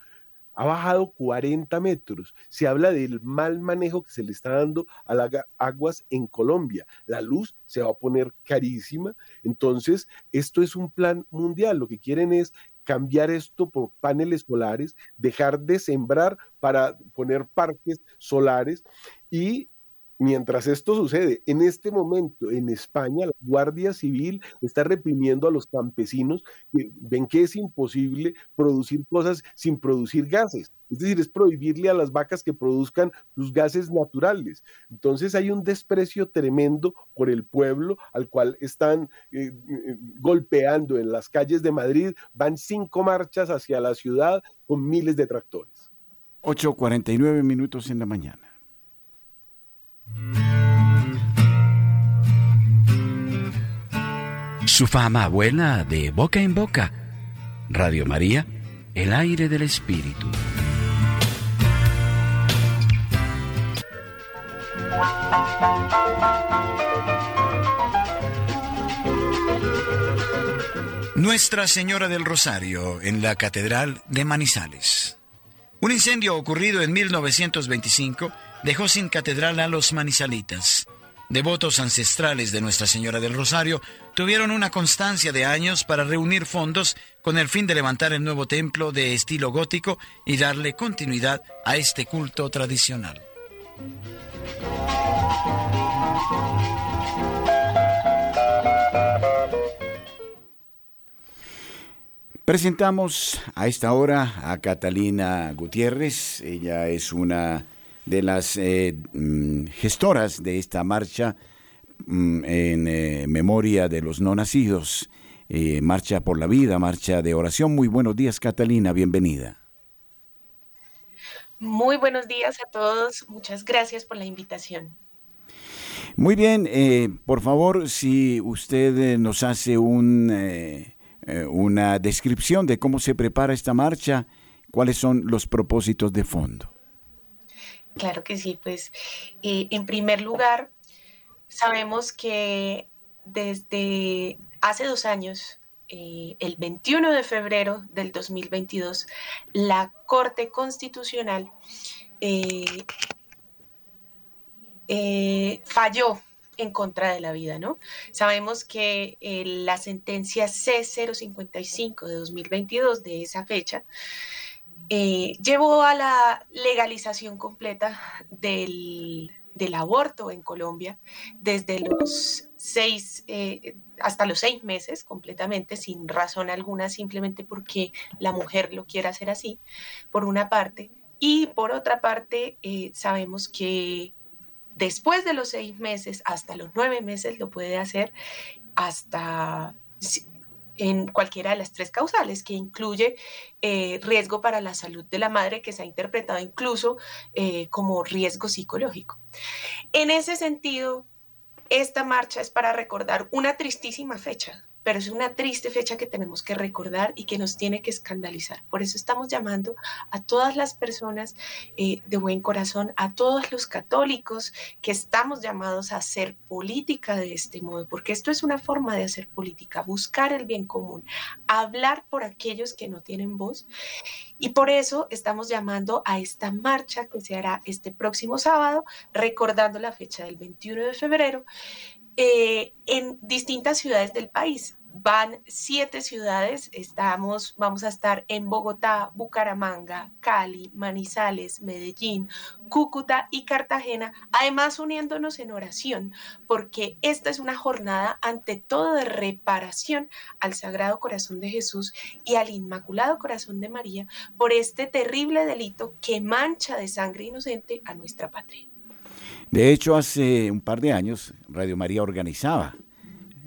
Ha bajado 40 metros. Se habla del mal manejo que se le está dando a las aguas en Colombia. La luz se va a poner carísima. Entonces, esto es un plan mundial. Lo que quieren es cambiar esto por paneles solares, dejar de sembrar para poner parques solares y Mientras esto sucede, en este momento en España, la Guardia Civil está reprimiendo a los campesinos que ven que es imposible producir cosas sin producir gases. Es decir, es prohibirle a las vacas que produzcan sus gases naturales. Entonces hay un desprecio tremendo por el pueblo al cual están eh, eh, golpeando en las calles de Madrid. Van cinco marchas hacia la ciudad con miles de tractores. 8.49 minutos en la mañana. Su fama vuela de boca en boca. Radio María, el aire del Espíritu. Nuestra Señora del Rosario en la Catedral de Manizales. Un incendio ocurrido en 1925 dejó sin catedral a los manizalitas. Devotos ancestrales de Nuestra Señora del Rosario tuvieron una constancia de años para reunir fondos con el fin de levantar el nuevo templo de estilo gótico y darle continuidad a este culto tradicional. Presentamos a esta hora a Catalina Gutiérrez. Ella es una de las eh, mm, gestoras de esta marcha mm, en eh, memoria de los no nacidos, eh, Marcha por la Vida, Marcha de Oración. Muy buenos días, Catalina, bienvenida. Muy buenos días a todos, muchas gracias por la invitación. Muy bien, por favor, si usted nos hace un, una descripción de cómo se prepara esta marcha, cuáles son los propósitos de fondo. Claro que sí, pues eh, en primer lugar, sabemos que desde hace dos años, eh, el 21 de febrero del 2022, la Corte Constitucional eh, falló en contra de la vida, ¿no? Sabemos que eh, la sentencia C055 de 2022 de esa fecha eh, llevó a la legalización completa del, aborto en Colombia desde los seis, eh, hasta los seis meses completamente, sin razón alguna, simplemente porque la mujer lo quiere hacer así, por una parte. Y por otra parte, sabemos que después de los seis meses hasta los nueve meses lo puede hacer hasta en cualquiera de las tres causales, que incluye eh, riesgo para la salud de la madre, que se ha interpretado incluso eh, como riesgo psicológico. En ese sentido, esta marcha es para recordar una tristísima fecha, pero es una triste fecha que tenemos que recordar y que nos tiene que escandalizar. Por eso estamos llamando a todas las personas eh, de buen corazón, a todos los católicos que estamos llamados a hacer política de este modo, porque esto es una forma de hacer política, buscar el bien común, hablar por aquellos que no tienen voz. Y por eso estamos llamando a esta marcha que se hará este próximo sábado, recordando la fecha del 21 de febrero, eh, en distintas ciudades del país. Van siete ciudades, estamos, vamos a estar en Bogotá, Bucaramanga, Cali, Manizales, Medellín, Cúcuta y Cartagena, además uniéndonos en oración, porque esta es una jornada ante todo de reparación al Sagrado Corazón de Jesús y al Inmaculado Corazón de María por este terrible delito que mancha de sangre inocente a nuestra patria. De hecho, hace un par de años Radio María organizaba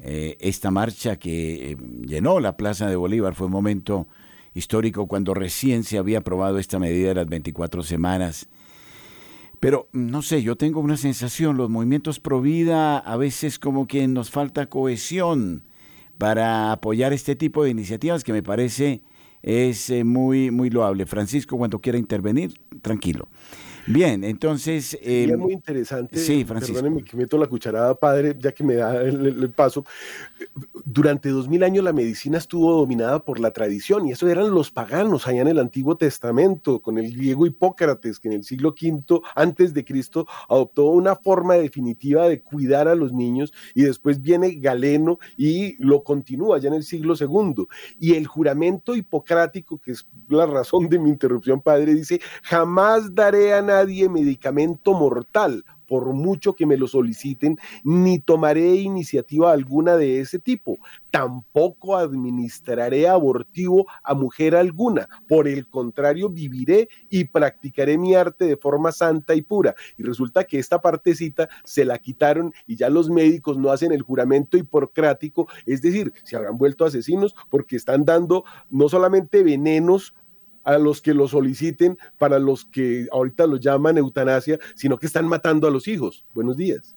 eh, esta marcha que eh, llenó la Plaza de Bolívar. Fue un momento histórico cuando recién se había aprobado esta medida de las 24 semanas. Pero no sé, yo tengo una sensación, los movimientos pro vida a veces como que nos falta cohesión para apoyar este tipo de iniciativas que me parece es eh, muy, muy loable. Francisco, cuando quiera intervenir, tranquilo. Bien, entonces... es muy interesante. Sí, Francisco. Perdóneme que meto la cucharada, padre, ya que me da el, paso. Durante dos mil años la medicina estuvo dominada por la tradición y eso eran los paganos allá en el Antiguo Testamento, con el griego Hipócrates, que en el siglo V antes de Cristo adoptó una forma definitiva de cuidar a los niños y después viene Galeno y lo continúa ya en el siglo II. Y el juramento hipocrático, que es la razón de mi interrupción, padre, dice, jamás daré a nadie medicamento mortal, por mucho que me lo soliciten, ni tomaré iniciativa alguna de ese tipo. Tampoco administraré abortivo a mujer alguna. Por el contrario, viviré y practicaré mi arte de forma santa y pura. Y resulta que esta partecita se la quitaron y ya los médicos no hacen el juramento hipocrático, es decir, se habrán vuelto asesinos porque están dando no solamente venenos a los que lo soliciten, para los que ahorita lo llaman eutanasia, sino que están matando a los hijos. Buenos días.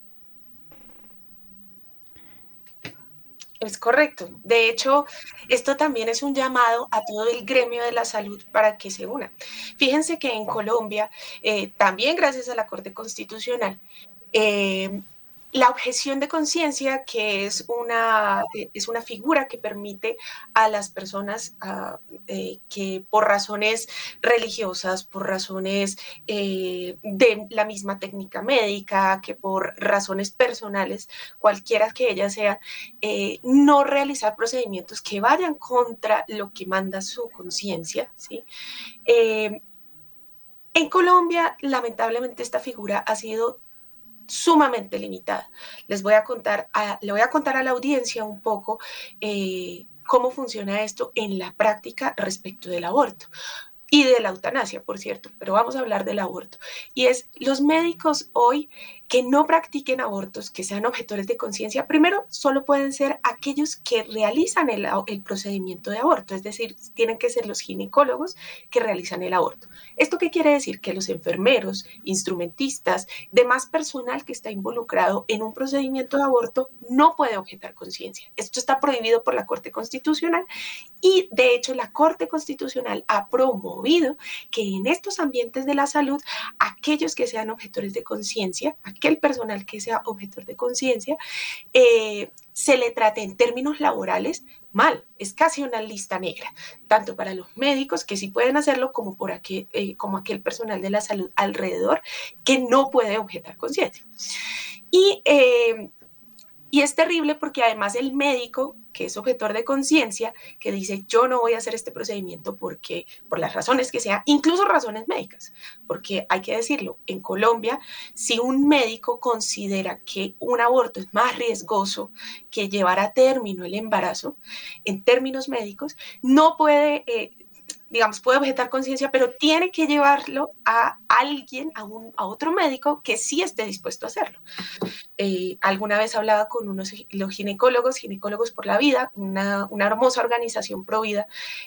Es correcto. De hecho, esto también es un llamado a todo el gremio de la salud para que se una. Fíjense que en Colombia, eh, también gracias a la Corte Constitucional, eh, la objeción de conciencia, que es una, eh, es una figura que permite a las personas ah, eh, que por razones religiosas, por razones eh, de la misma técnica médica, que por razones personales, cualquiera que ellas sean, no realizar procedimientos que vayan contra lo que manda su conciencia. ¿sí? en Colombia, lamentablemente, esta figura ha sido sumamente limitada. Les voy a contar, a, le voy a contar a la audiencia un poco eh, cómo funciona esto en la práctica respecto del aborto y de la eutanasia, por cierto, pero vamos a hablar del aborto. Y es, los médicos hoy que no practiquen abortos, que sean objetores de conciencia, primero solo pueden ser aquellos que realizan el, procedimiento de aborto, es decir, tienen que ser los ginecólogos que realizan el aborto. ¿Esto qué quiere decir? Que los enfermeros, instrumentistas, demás personal que está involucrado en un procedimiento de aborto no puede objetar conciencia. Esto está prohibido por la Corte Constitucional y de hecho la Corte Constitucional ha promovido que en estos ambientes de la salud, aquellos que sean objetores de conciencia, aquel personal que sea objetor de conciencia, eh, se le trate en términos laborales mal. Es casi una lista negra, tanto para los médicos que sí pueden hacerlo como, por aquel, eh, como aquel personal de la salud alrededor que no puede objetar conciencia. Y eh, Y es terrible porque además el médico, que es objetor de conciencia, que dice, yo no voy a hacer este procedimiento porque, por las razones que sea, incluso razones médicas, porque hay que decirlo, en Colombia, si un médico considera que un aborto es más riesgoso que llevar a término el embarazo, en términos médicos, no puede... Eh, digamos, puede objetar conciencia, pero tiene que llevarlo a alguien, a, un, a otro médico que sí esté dispuesto a hacerlo. Eh, alguna vez hablaba con unos los ginecólogos, ginecólogos por la vida, una, una hermosa organización pro vida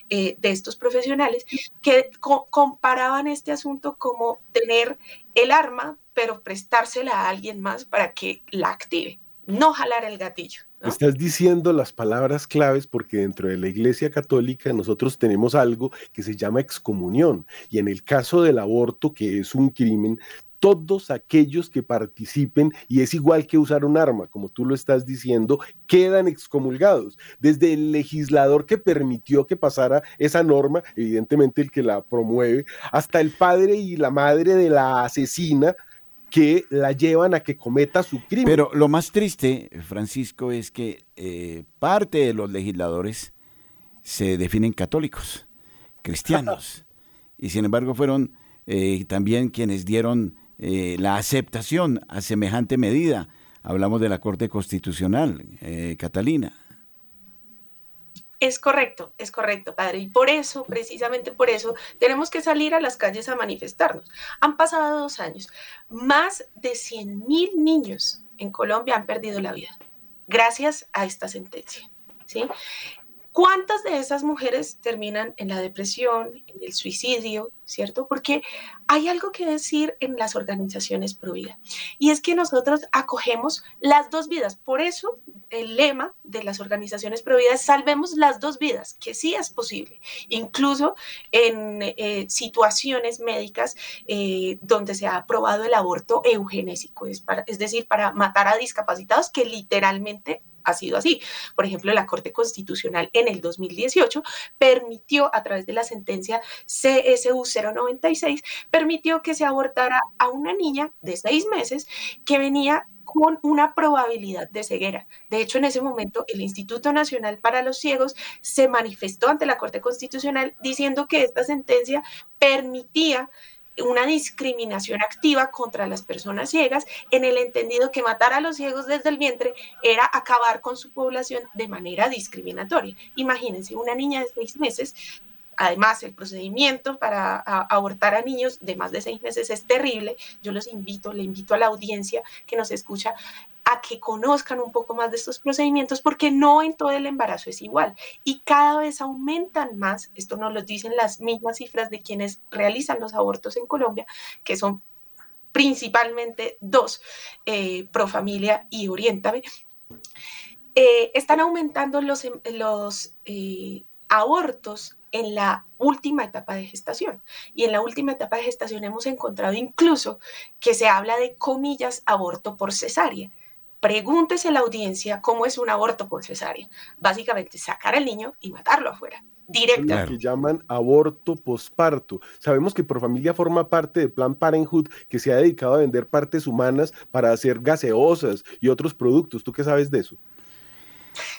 eh, de estos profesionales, que comparaban este asunto como tener el arma, pero prestársela a alguien más para que la active, no jalar el gatillo. Estás diciendo las palabras claves porque dentro de la Iglesia Católica nosotros tenemos algo que se llama excomunión y en el caso del aborto, que es un crimen, todos aquellos que participen, y es igual que usar un arma, como tú lo estás diciendo, quedan excomulgados. Desde el legislador que permitió que pasara esa norma, evidentemente el que la promueve, hasta el padre y la madre de la asesina, que la llevan a que cometa su crimen. Pero lo más triste, Francisco, es que eh, parte de los legisladores se definen católicos, cristianos, y sin embargo fueron eh, también quienes dieron eh, la aceptación a semejante medida. Hablamos de la Corte Constitucional, Catalina. Es correcto, es correcto, padre. Y por eso, precisamente por eso, tenemos que salir a las calles a manifestarnos. Han pasado dos años. Más de 100 mil niños en Colombia han perdido la vida gracias a esta sentencia. ¿sí? ¿Cuántas de esas mujeres terminan en la depresión, en el suicidio, cierto? Porque hay algo que decir en las organizaciones pro vida y es que nosotros acogemos las dos vidas. Por eso el lema de las organizaciones pro vida es salvemos las dos vidas, que sí es posible, incluso en eh, situaciones médicas eh, donde se ha aprobado el aborto eugenésico, es, es decir, para matar a discapacitados que literalmente ha sido así. Por ejemplo, la Corte Constitucional en el 2018 permitió, a través de la sentencia CSU 096, permitió que se abortara a una niña de seis meses que venía con una probabilidad de ceguera. De hecho, en ese momento, el Instituto Nacional para los Ciegos se manifestó ante la Corte Constitucional diciendo que esta sentencia permitía una discriminación activa contra las personas ciegas en el entendido que matar a los ciegos desde el vientre era acabar con su población de manera discriminatoria. Imagínense, una niña de seis meses Además, el procedimiento para abortar a niños de más de seis meses es terrible. Yo los invito, le invito a la audiencia que nos escucha a que conozcan un poco más de estos procedimientos porque no en todo el embarazo es igual y cada vez aumentan más, esto nos lo dicen las mismas cifras de quienes realizan los abortos en Colombia, que son principalmente dos, eh, Pro Familia y Oriéntame, eh, están aumentando los, em, los eh, abortos en la última etapa de gestación. Y en la última etapa de gestación hemos encontrado incluso que se habla de comillas aborto por cesárea. Pregúntese a la audiencia cómo es un aborto por cesárea. Básicamente sacar al niño y matarlo afuera. Directo. Lo que llaman aborto posparto. Sabemos que por familia forma parte del Plan Parenthood que se ha dedicado a vender partes humanas para hacer gaseosas y otros productos. ¿Tú qué sabes de eso?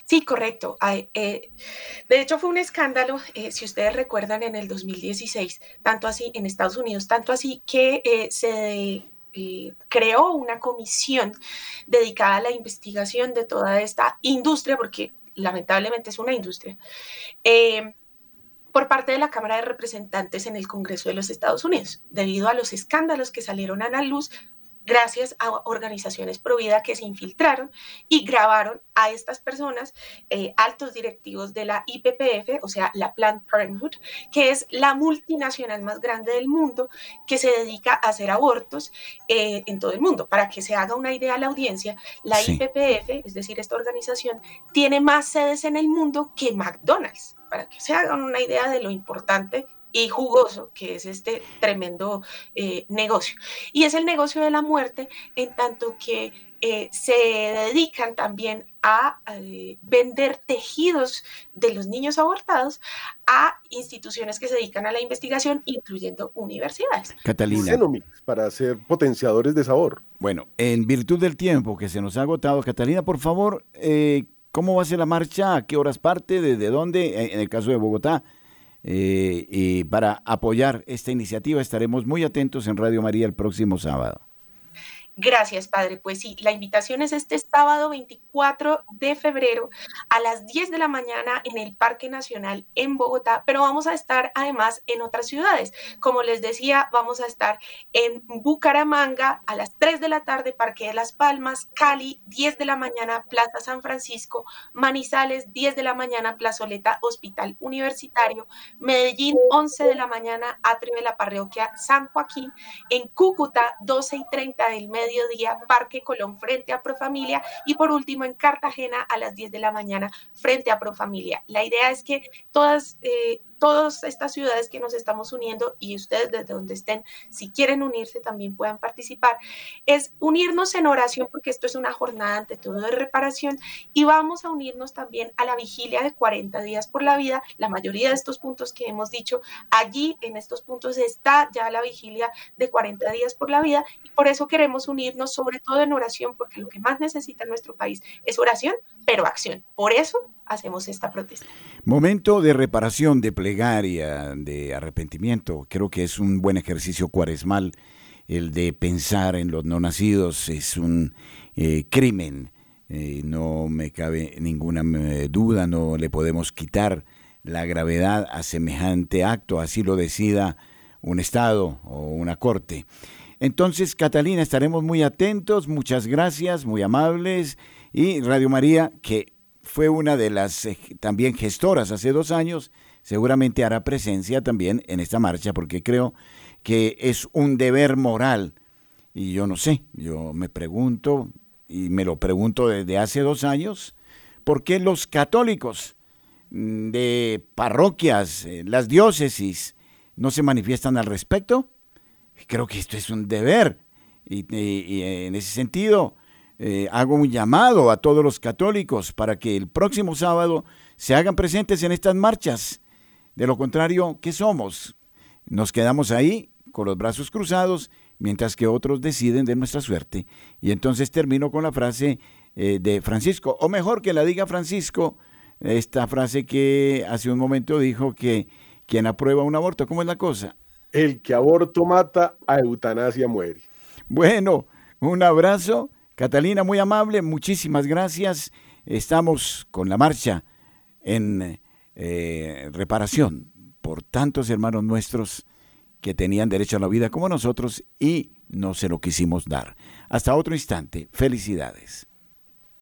Sí, correcto. Eh, de hecho, fue un escándalo, eh, si ustedes recuerdan, en el 2016, tanto así en Estados Unidos, tanto así que eh, se creó una comisión dedicada a la investigación de toda esta industria, porque lamentablemente es una industria, por parte de la Cámara de Representantes en el Congreso de los Estados Unidos, debido a los escándalos que salieron a la luz gracias a organizaciones pro vida que se infiltraron y grabaron a estas personas, eh, altos directivos de la IPPF, o sea, la Planned Parenthood, que es la multinacional más grande del mundo que se dedica a hacer abortos eh, en todo el mundo. Para que se haga una idea a la audiencia, la IPPF, es decir, esta organización, tiene más sedes en el mundo que McDonald's. Para que se hagan una idea de lo importante y jugoso que es este tremendo eh, negocio. Y es el negocio de la muerte en tanto que eh, se dedican también a eh, vender tejidos de los niños abortados a instituciones que se dedican a la investigación, incluyendo universidades. Catalina. Para ser potenciadores de sabor. Bueno, en virtud del tiempo que se nos ha agotado, Catalina, por favor, eh, ¿cómo va a ser la marcha? ¿A qué horas parte? ¿Desde dónde? En el caso de Bogotá. Y para apoyar esta iniciativa estaremos muy atentos en Radio María el próximo sábado. Gracias, Padre. Pues sí, la invitación es este sábado 24 de febrero a las 10 de la mañana en el Parque Nacional en Bogotá, pero vamos a estar además en otras ciudades. Como les decía, vamos a estar en Bucaramanga a las 3 de la tarde, Parque de las Palmas, Cali, 10 de la mañana, Plaza San Francisco, Manizales, 10 de la mañana, Plazoleta Hospital Universitario, Medellín, 11 de la mañana, Atrio de la Parroquia San Joaquín, en Cúcuta, 12 y 30 del medio mediodía, Parque Colón frente a Profamilia y por último en Cartagena a las 10 de la mañana frente a Profamilia. La idea es que todas eh, todas estas ciudades que nos estamos uniendo y ustedes desde donde estén, si quieren unirse también puedan participar, es unirnos en oración porque esto es una jornada ante todo de reparación y vamos a unirnos también a la vigilia de 40 días por la vida. La mayoría de estos puntos que hemos dicho, allí en estos puntos está ya la vigilia de 40 días por la vida y por eso queremos unirnos sobre todo en oración porque lo que más necesita nuestro país es oración, pero acción. Por eso hacemos esta protesta. Momento de reparación, de plegaria, de arrepentimiento. Creo que es un buen ejercicio cuaresmal el de pensar en los no nacidos. Es un eh, crimen. Eh, no me cabe ninguna eh, duda, no le podemos quitar la gravedad a semejante acto, así lo decida un Estado o una Corte. Entonces, Catalina, estaremos muy atentos, muchas gracias, muy amables, y Radio María, que fue una de las eh, también gestoras hace dos años, seguramente hará presencia también en esta marcha porque creo que es un deber moral. Y yo no sé, yo me pregunto, y me lo pregunto desde hace dos años, ¿por qué los católicos mm, de parroquias, eh, las diócesis, no se manifiestan al respecto? Creo que esto es un deber. Y, y en ese sentido, eh, hago un llamado a todos los católicos para que el próximo sábado se hagan presentes en estas marchas. De lo contrario, ¿qué somos? Nos quedamos ahí con los brazos cruzados mientras que otros deciden de nuestra suerte. Y entonces termino con la frase eh, de Francisco, o mejor que la diga Francisco, esta frase que hace un momento dijo que quien aprueba un aborto, ¿cómo es la cosa? El que aborto mata, a eutanasia muere. Bueno, un abrazo Catalina, muy amable, muchísimas gracias. Estamos con la marcha en eh, reparación por tantos hermanos nuestros que tenían derecho a la vida como nosotros y no se lo quisimos dar. Hasta otro instante. Felicidades.